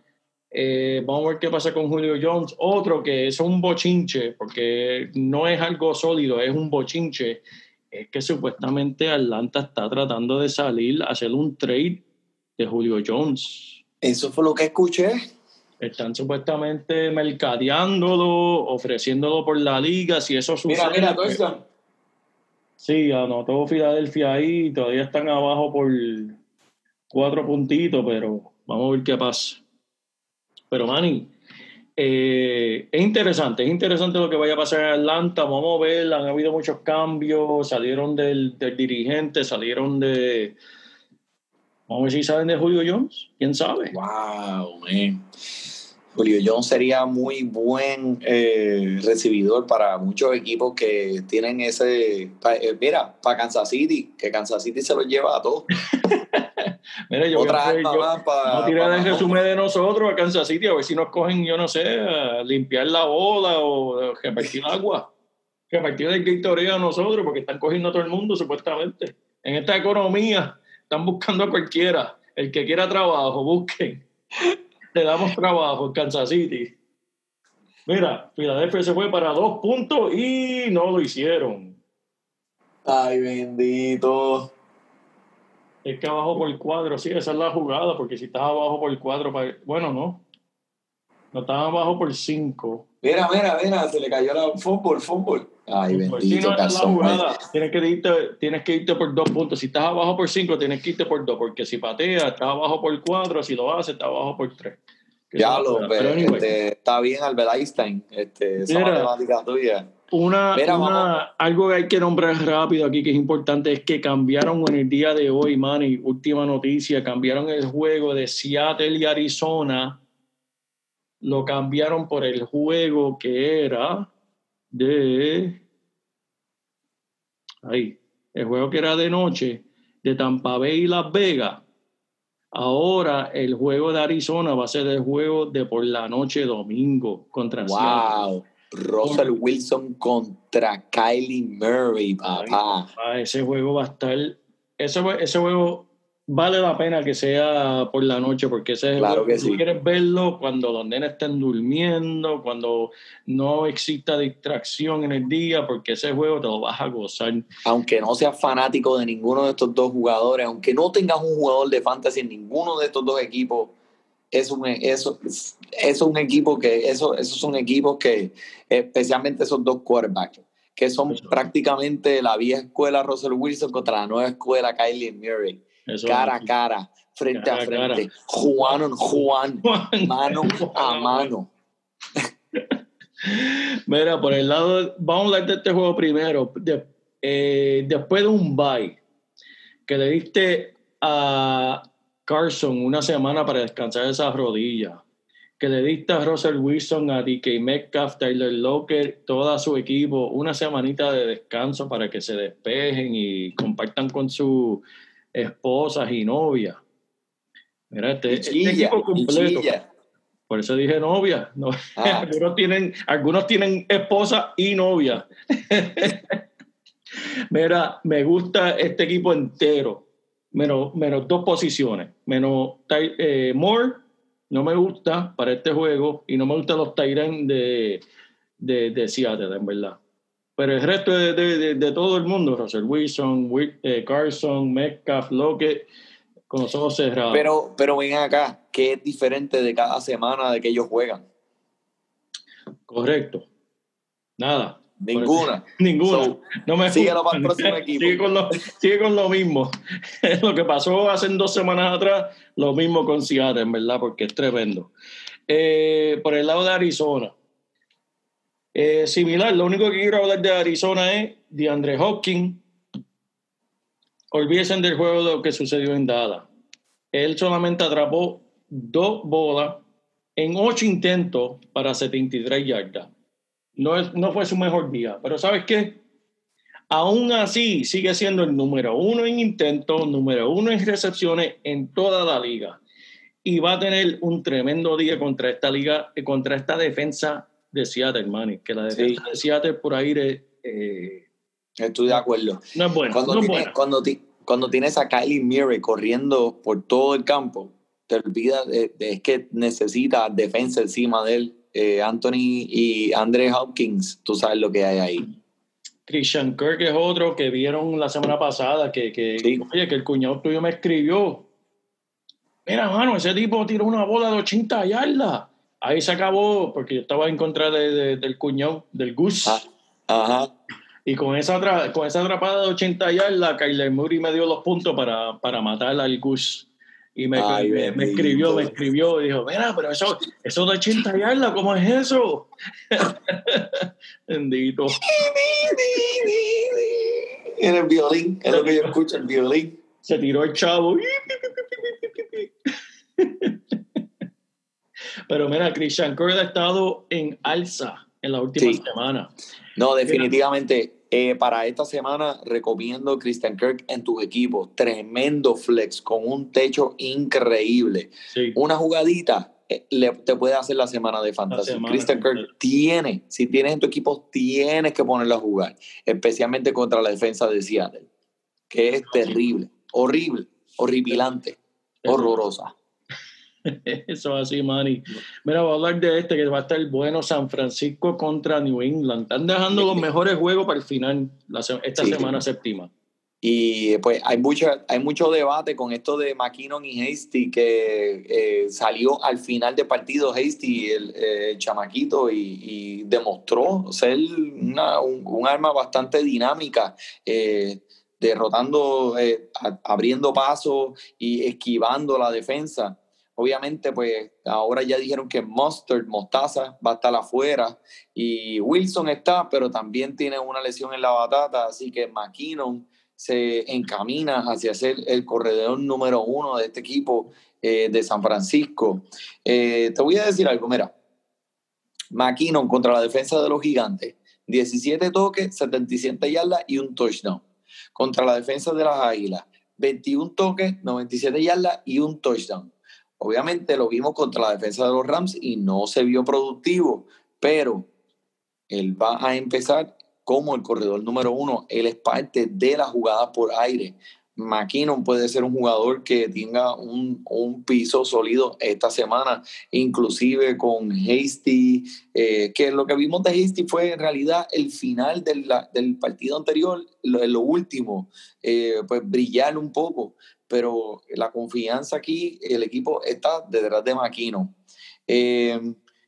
Eh, vamos a ver qué pasa con Julio Jones. Otro que es un bochinche, porque no es algo sólido, es un bochinche. Es que supuestamente Atlanta está tratando de salir a hacer un trade de Julio Jones. Eso fue lo que escuché. Están supuestamente mercadeándolo, ofreciéndolo por la liga. Si eso sucede. Mira, mira, pues- touchdown. Sí, anotó Filadelfia ahí, todavía están abajo por cuatro puntitos, pero vamos a ver qué pasa. Pero Manny, eh, es interesante, es interesante lo que vaya a pasar en Atlanta, vamos a ver, han habido muchos cambios, salieron del, del dirigente, salieron de... Vamos a ver si salen de Julio Jones, quién sabe. Wow, man. Julio Jones sería muy buen eh, recibidor para muchos equipos que tienen ese. pa- eh, mira, para Kansas City, que Kansas City se los lleva a todos. Mira, yo Otra que yo- más para. No tirar el resumen de nosotros a Kansas City a ver si nos cogen, yo no sé, a limpiar la bola o repartir agua. Repartir el Gatorade a nosotros porque están cogiendo a todo el mundo supuestamente. En esta economía están buscando a cualquiera. El que quiera trabajo, busquen. Le damos trabajo en Kansas City. Mira, Filadelfia se fue para dos puntos y no lo hicieron. Ay, bendito. Es que abajo por cuadro, sí, esa es la jugada, porque si estás abajo por cuadro, pa- bueno, no. No estás abajo por cinco. Mira, mira, mira, se le cayó la fútbol, fútbol. Ay, Pues bendito. Tienes que, irte, tienes que irte por dos puntos. Si estás abajo por cinco, tienes que irte por dos, porque si pateas, estás abajo por cuatro, si lo haces, estás abajo por tres. Ya lo, pero, anyway, este, está bien, Albert Einstein. Este, esa Mira. matemática tuya. Una, Mira, una- algo que hay que nombrar rápido aquí que es importante es que cambiaron en el día de hoy, Manny, última noticia, cambiaron el juego de Seattle y Arizona, lo cambiaron por el juego que era de... Ahí, el juego que era de noche, de Tampa Bay y Las Vegas. Ahora el juego de Arizona va a ser el juego de por la noche domingo contra Seattle. Wow. Russell Wilson contra Kylie Murray, papá. Ese juego va a estar. Ese, ese juego vale la pena que sea por la noche, porque ese es el Claro juego que tú sí. quieres verlo cuando los nenes estén durmiendo, cuando no exista distracción en el día, porque ese juego te lo vas a gozar. Aunque no seas fanático de ninguno de estos dos jugadores, aunque no tengas un jugador de fantasy en ninguno de estos dos equipos, es un, eso, eso es un equipo que, eso, esos son equipos que, especialmente esos dos quarterbacks, que son Eso. prácticamente la vieja escuela Russell Wilson contra la nueva escuela Kylie Murray. Eso cara a cara, frente Cara a frente, Juan on Juan, mano a mano. Mira, por el lado, vamos a hablar de este juego primero. De- eh, después de un bye que le diste a Carson una semana para descansar esas rodillas, que le diste a Russell Wilson, a DK Metcalf, Tyler Locker, todo su equipo, una semanita de descanso para que se despejen y compartan con sus esposas y novias. Mira, este, Y este chilla, equipo completo. Por eso dije novia. No, Ah. algunos, tienen, algunos tienen esposa y novia. Mira, me gusta este equipo entero. Menos, menos dos posiciones. Menos eh, Moore, no me gusta para este juego. Y no me gustan los Tyrants de, de, de Seattle, en verdad. Pero el resto de, de- de- de todo el mundo, Russell Wilson, Wi- eh, Carson, Metcalf, Lockett, con los ojos cerrados. Pero, pero ven acá, ¿qué es diferente de cada semana de que ellos juegan? Correcto. Nada. Ninguna. Ninguno. So, no me gusta. para el próximo equipo. Sigue con, lo, sigue con lo mismo. lo que pasó hace dos semanas atrás, lo mismo con Seattle, en verdad, porque es tremendo. Eh, por el lado de Arizona. Eh, similar, lo único que quiero hablar de Arizona es de Andre Hopkins. Olvídense del juego de lo que sucedió en Dallas. Él solamente atrapó dos bolas en ocho intentos para 73 yardas. No, es, no fue su mejor día, pero ¿sabes qué? Aún así sigue siendo el número uno en intentos, número uno en recepciones en toda la liga. Y va a tener un tremendo día contra esta liga, contra esta defensa de Seattle, Manny, que la defensa Sí. de Seattle por aire eh, Estoy de acuerdo. no es buena. Cuando, no es tiene- buena. cuando, ti- cuando tienes a Kylie Murray corriendo por todo el campo, te olvidas, de, de- es que necesita defensa encima de él. Eh, Anthony y Andre Hopkins, tú sabes lo que hay ahí. Christian Kirk es otro que vieron la semana pasada que, que Sí. oye, que el cuñado tuyo me escribió. Mira, mano, ese tipo tiró una bola de 80 yardas. Ahí se acabó, porque yo estaba en contra de- de- del cuñado, del Gus. Ah, Ajá. Y con esa, con esa atrapada de 80 yardas, Kyler Murray me dio los puntos para, para matar al Gus. Y me, Ay, me- me escribió, me escribió y dijo, mira, pero eso, eso de 80 yardas, ¿cómo es eso? Bendito. En el violín, es lo que yo escucho, el violín. Se tiró el chavo. Pero mira, Christian Kirk ha estado en alza en la última Sí. semana. No, definitivamente. eh, para esta semana recomiendo Christian Kirk en tus equipos. Tremendo flex con un techo increíble. Sí. Una jugadita eh, le- te puede hacer la semana de fantasy. semana Christian. Kirk tiene, si tienes en tu equipo, tienes que ponerlo a jugar, especialmente contra la defensa de Seattle, que es terrible, horrible, horripilante, horrorosa. Eso así, Manny. Mira, voy a hablar de este que va a estar bueno, San Francisco contra New England. Están dejando los mejores juegos para el final, la se- esta Sí. semana séptima. Y pues hay, mucha, hay mucho debate con esto de McKinnon y Hasty, que eh, salió al final del partido Hasty, el, eh, el chamaquito, y, y demostró ser una- un, un arma bastante dinámica, eh, derrotando, abriendo pasos y esquivando la defensa. Obviamente, pues ahora ya dijeron que Mustard, Mostaza, va a estar afuera y Wilson está, pero también tiene una lesión en la batata, así que McKinnon se encamina hacia ser el corredor número uno de este equipo eh, de San Francisco. Eh, te voy a decir algo, mira, McKinnon contra la defensa de los gigantes, 17 toques, 77 yardas y un touchdown. Contra la defensa de las águilas, 21 toques, 97 yardas y un touchdown. Obviamente lo vimos contra la defensa de los Rams y no se vio productivo, pero él va a empezar como el corredor número uno. Él es parte de la jugada por aire. McKinnon puede ser un jugador que tenga un, un piso sólido esta semana, inclusive con Hasty, eh, que lo que vimos de Hasty fue en realidad el final del, del partido anterior, lo, lo último, eh, pues brillar un poco, pero la confianza aquí, el equipo está detrás de McKinnon. Eh,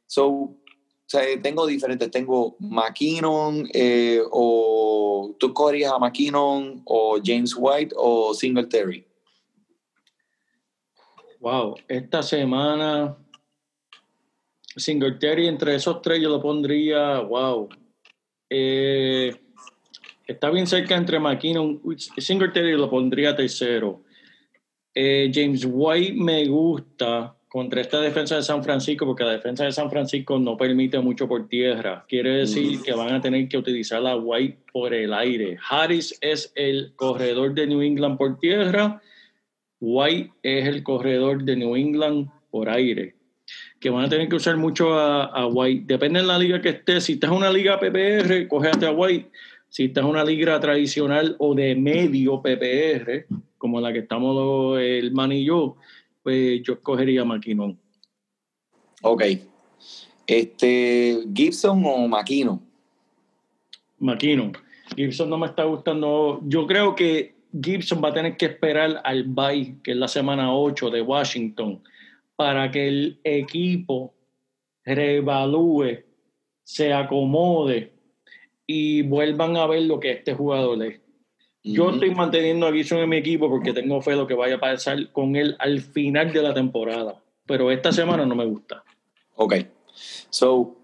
so, o sea, tengo diferentes. Tengo McKinnon, eh, o tú cogerías a McKinnon, o James White, o Singletary. Wow, esta semana Singletary entre esos tres yo lo pondría, wow. Eh, está bien cerca entre McKinnon Singletary lo pondría tercero. Eh, James White me gusta contra esta defensa de San Francisco porque la defensa de San Francisco no permite mucho por tierra. Quiere decir Ujú. que van a tener que utilizar a White por el aire. Harris es el corredor de New England por tierra. White es el corredor de New England por aire. Que van a tener que usar mucho a, a White. Depende de la liga que estés. Si estás en una liga PPR, cógete a White. Si estás en una liga tradicional o de medio PPR, como la que estamos el man y yo, pues yo escogería McKinnon. Ok. Este, Gibson o McKinnon. McKinnon. Gibson no me está gustando. Yo creo que Gibson va a tener que esperar al bye, que es la semana 8 de Washington, para que el equipo reevalúe, se acomode y vuelvan a ver lo que este jugador es. Yo estoy manteniendo a Gibson en mi equipo porque tengo fe de lo que vaya a pasar con él al final de la temporada. Pero esta semana no me gusta. Ok. So,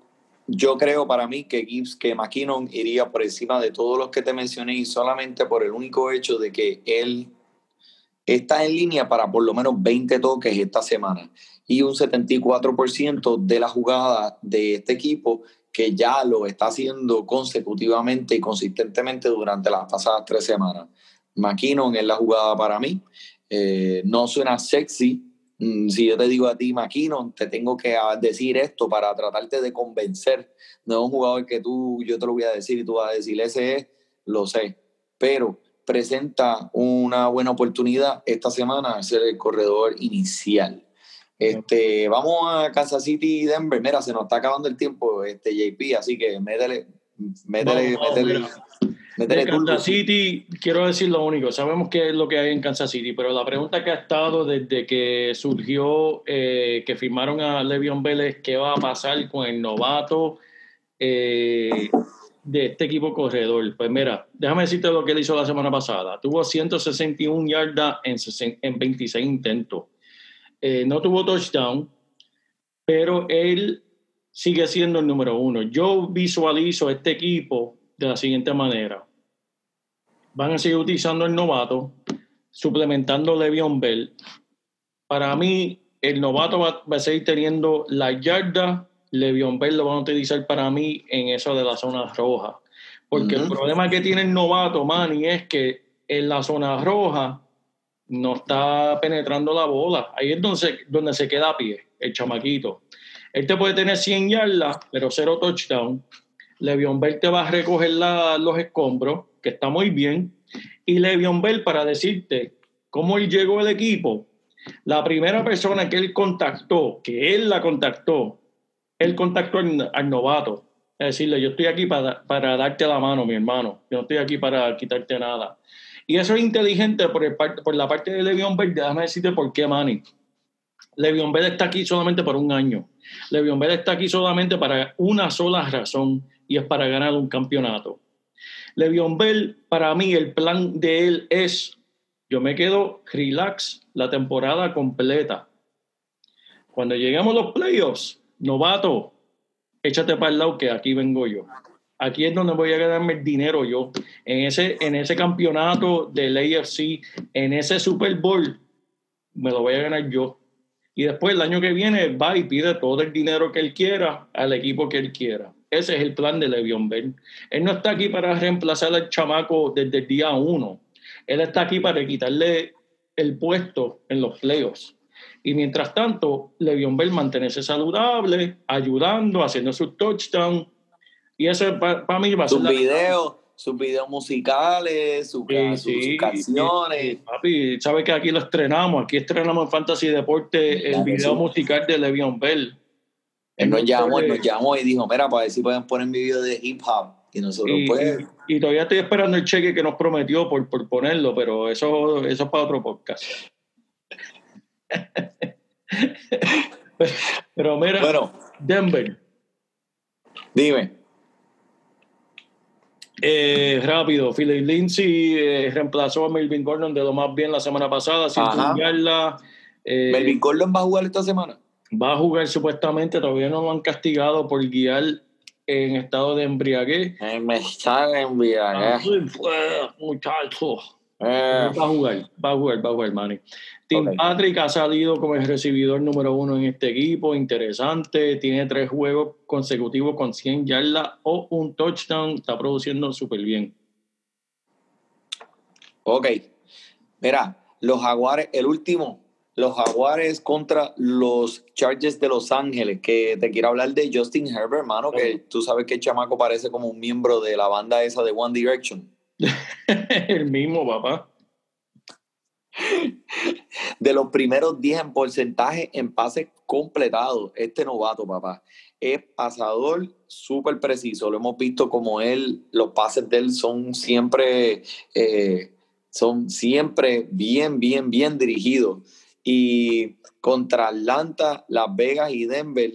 yo creo para mí que Gibbs, que McKinnon iría por encima de todos los que te mencioné y solamente por el único hecho de que él está en línea para por lo menos 20 toques esta semana y un 74% de la jugada de este equipo que ya lo está haciendo consecutivamente y consistentemente durante las pasadas tres semanas. McKinnon es la jugada para mí. Eh, no suena sexy, Mm, Si yo te digo a ti, Maquino, te tengo que decir esto para tratarte de convencer. No es un jugador que tú, yo te lo voy a decir y tú vas a decir, ese es, lo sé. Pero presenta una buena oportunidad esta semana a ser el corredor inicial. Este, vamos a Kansas City y Denver. Mira, se nos está acabando el tiempo, este JP, así que métele, métele, Vamos, métele, mira. métele De. Kansas City, quiero decir lo único, sabemos qué es lo que hay en Kansas City, pero la pregunta que ha estado desde que surgió eh, que firmaron a Le'Veon Vélez, ¿qué va a pasar con el novato eh, de este equipo corredor? Pues mira, déjame decirte lo que él hizo la semana pasada. Tuvo 161 yardas en, 60 en 26 intentos. Eh, no tuvo touchdown, pero él sigue siendo el número uno. Yo visualizo este equipo de la siguiente manera. Van a seguir utilizando el novato, suplementando Le'Veon Bell. Para mí, el novato va, va a seguir teniendo la yarda. Le'Veon Bell lo van a utilizar para mí en eso de la zona roja. Porque el problema que tiene el novato, Manny, es que en la zona roja no está penetrando la bola. Ahí es donde se, donde se queda a pie, el chamaquito. Él te puede tener 100 yardas, pero cero touchdown. Le'Veon Bell te va a recoger la- los escombros, que está muy bien. Y Le'Veon Bell, para decirte cómo llegó al equipo, la primera persona que él contactó, que él la contactó, él contactó al novato. Es decirle, yo estoy aquí para, para darte la mano, mi hermano. Yo no estoy aquí para quitarte nada. Y eso es inteligente por, el por la parte de Le'Veon Bell. Déjame decirte por qué, Manny. Le'Veon Bell está aquí solamente por un año. Le'Veon Bell está aquí solamente para una sola razón y es para ganar un campeonato. Le'Veon Bell, para mí, el plan de él es, yo me quedo relax la temporada completa. Cuando lleguemos a los playoffs, novato, échate para el lado que aquí vengo yo. Aquí es donde voy a ganarme el dinero yo. En ese, en ese campeonato del AFC, en ese Super Bowl, me lo voy a ganar yo. Y después el año que viene va y pide todo el dinero que él quiera al equipo que él quiera. Ese es el plan de Le'Veon Bell. Él no está aquí para reemplazar al chamaco desde el día uno. Él está aquí para quitarle el puesto en los playoffs. Y mientras tanto, Le'Veon Bell mantenerse saludable, ayudando, haciendo sus touchdowns. Y eso para mí va a ser Sus videos, sus videos musicales, sus, ca- Sí, sus- sí, sus canciones. papi, sabes que aquí lo estrenamos, aquí estrenamos en Fantasy Deporte el Claro que video sí. musical de Le'Veon Bell. Él nos llamó, él nos llamó y dijo, mira, para ver si pueden poner mi video de hip hop. Y nosotros, y, pues, y- y todavía estoy esperando el cheque que nos prometió por, por ponerlo, pero eso, eso es para otro podcast. pero mira, bueno, Denver, dime. Eh, rápido, Philip Lindsay eh, reemplazó a Melvin Gordon de lo más bien la semana pasada, sin cambiarla. Eh, ¿Melvin Gordon va a jugar esta semana? va a jugar supuestamente, todavía no lo han castigado por guiar en estado de embriaguez. Me está enviando. Ay, pues, muchacho. Eh, Va a jugar, va a jugar, va a jugar, Manny. Tim. Patrick ha salido como el recibidor número uno en este equipo, interesante, tiene tres juegos consecutivos con 100 yardas o un touchdown, está produciendo súper bien. ok. Mira, los Jaguares, el último, los Jaguares contra los Chargers de Los Ángeles, que te quiero hablar de Justin Herbert, hermano, que tú sabes que el chamaco parece como un miembro de la banda esa de One Direction. el mismo, papá. De los primeros 10 en porcentaje en pases completados, este novato, papá. Es pasador súper preciso. Lo hemos visto como él, los pases de él son siempre, eh, son siempre bien, bien, bien dirigidos. Y contra Atlanta, Las Vegas y Denver,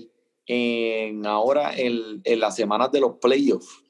en ahora en, en las semanas de los playoffs,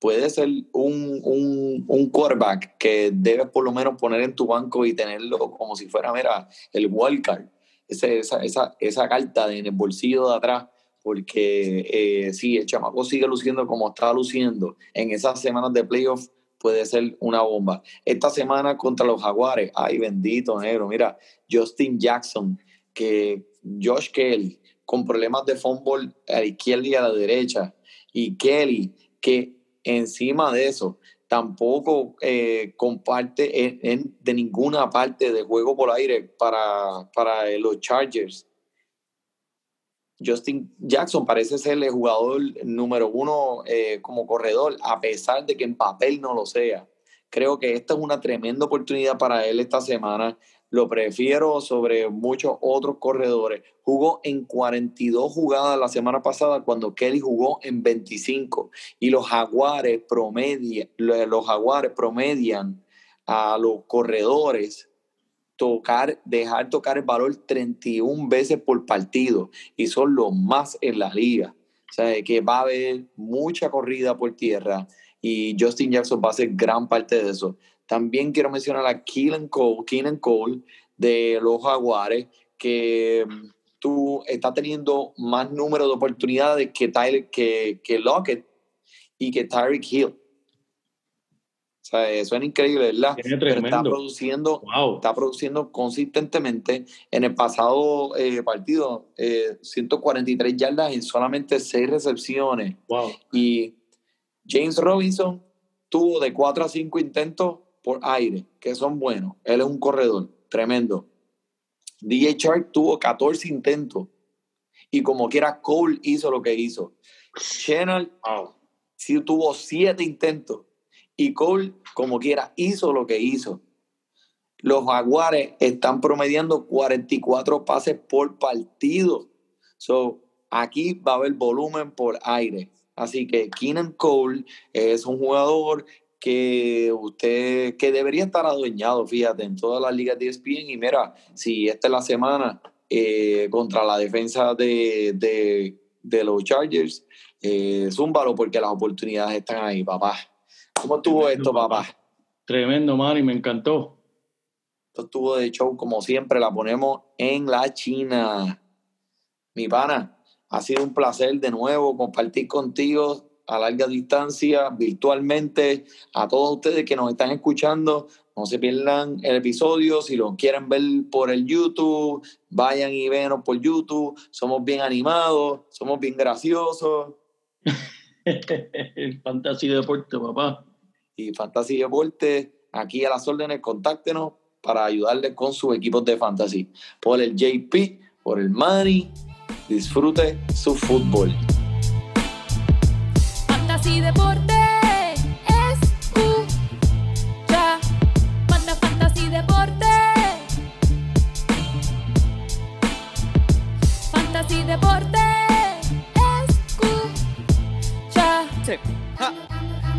puede ser un, un, un quarterback que debes por lo menos poner en tu banco y tenerlo como si fuera, mira, el wildcard, esa, esa, esa carta de- en el bolsillo de atrás, porque eh, sí, el chamaco sigue luciendo como está luciendo. En esas semanas de playoff, puede ser una bomba. Esta semana contra los Jaguares, ay bendito negro, mira, Justin Jackson, que Josh Kelly, con problemas de fumble a la izquierda y a la derecha, y Kelly, que encima de eso tampoco eh, comparte en, de ninguna parte de juego por aire para, para los Chargers. Justin Jackson parece ser el jugador número uno eh, como corredor, a pesar de que en papel no lo sea. Creo que esta es una tremenda oportunidad para él esta semana. Lo prefiero sobre muchos otros corredores. Jugó en 42 jugadas la semana pasada cuando Kelly jugó en 25. Y los jaguares, los promedian a los corredores tocar, dejar tocar el valor 31 veces por partido y son los más en la liga. O sea, que va a haber mucha corrida por tierra y Justin Jackson va a ser gran parte de eso. También quiero mencionar a Keenan Cole, Keenan Cole de los Jaguares, que mm, tú está teniendo más número de oportunidades que Tyler, que, que Lockett y que Tyreek Hill. O sea, eso es increíble, ¿verdad? Pero está produciendo Wow. está produciendo consistentemente. En el pasado eh, partido, eh, 143 yardas en solamente 6 recepciones. Wow. Y James Robinson tuvo de 4 a 5 intentos por aire, que son buenos. Él es un corredor tremendo. DJ Shark tuvo 14 intentos. Y como quiera, Cole hizo lo que hizo. Wow. sí tuvo 7 intentos. Y Cole, como quiera, hizo lo que hizo. Los Jaguares están promediando 44 pases por partido. So, aquí va a haber volumen por aire. Así que Keenan Cole es un jugador que usted que debería estar adueñado, fíjate, en todas las ligas de ESPN. Y mira, si esta es la semana eh, contra la defensa de, de, de los Chargers, eh, zúmbalo porque las oportunidades están ahí, papá. ¿Cómo estuvo Tremendo, esto, papá? Tremendo, Manny, me encantó. Esto estuvo de show, como siempre, la ponemos en la China. Mi pana, ha sido un placer de nuevo compartir contigo a larga distancia, virtualmente, a todos ustedes que nos están escuchando. No se pierdan el episodio. Si lo quieren ver por el YouTube, vayan y venos por YouTube. Somos bien animados, somos bien graciosos. El fantasy deporte, papá. y Fantasy Deporte, aquí a las órdenes, contáctenos para ayudarles con sus equipos de fantasy. Por el JP, por el Money, disfrute su fútbol. Fantasy Deporte. Escucha. Manda Fantasy Deporte. Fantasy Deporte. Escucha.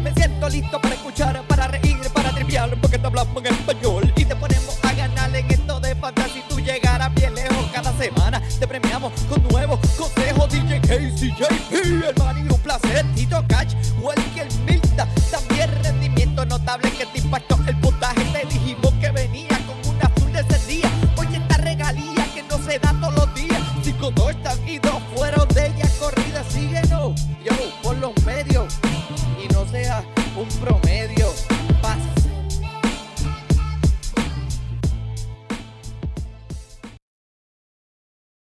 Me siento listo para escuchar, para reír, para triviar, porque te hablamos en español y te ponemos a ganar en esto de fantasy. Tú llegarás bien lejos cada semana. Te premiamos con nuevos consejos. Casey, JP, el un placer. Tito Catch, Welker Milta. También rendimiento notable que te impactó el puntaje. Te dijimos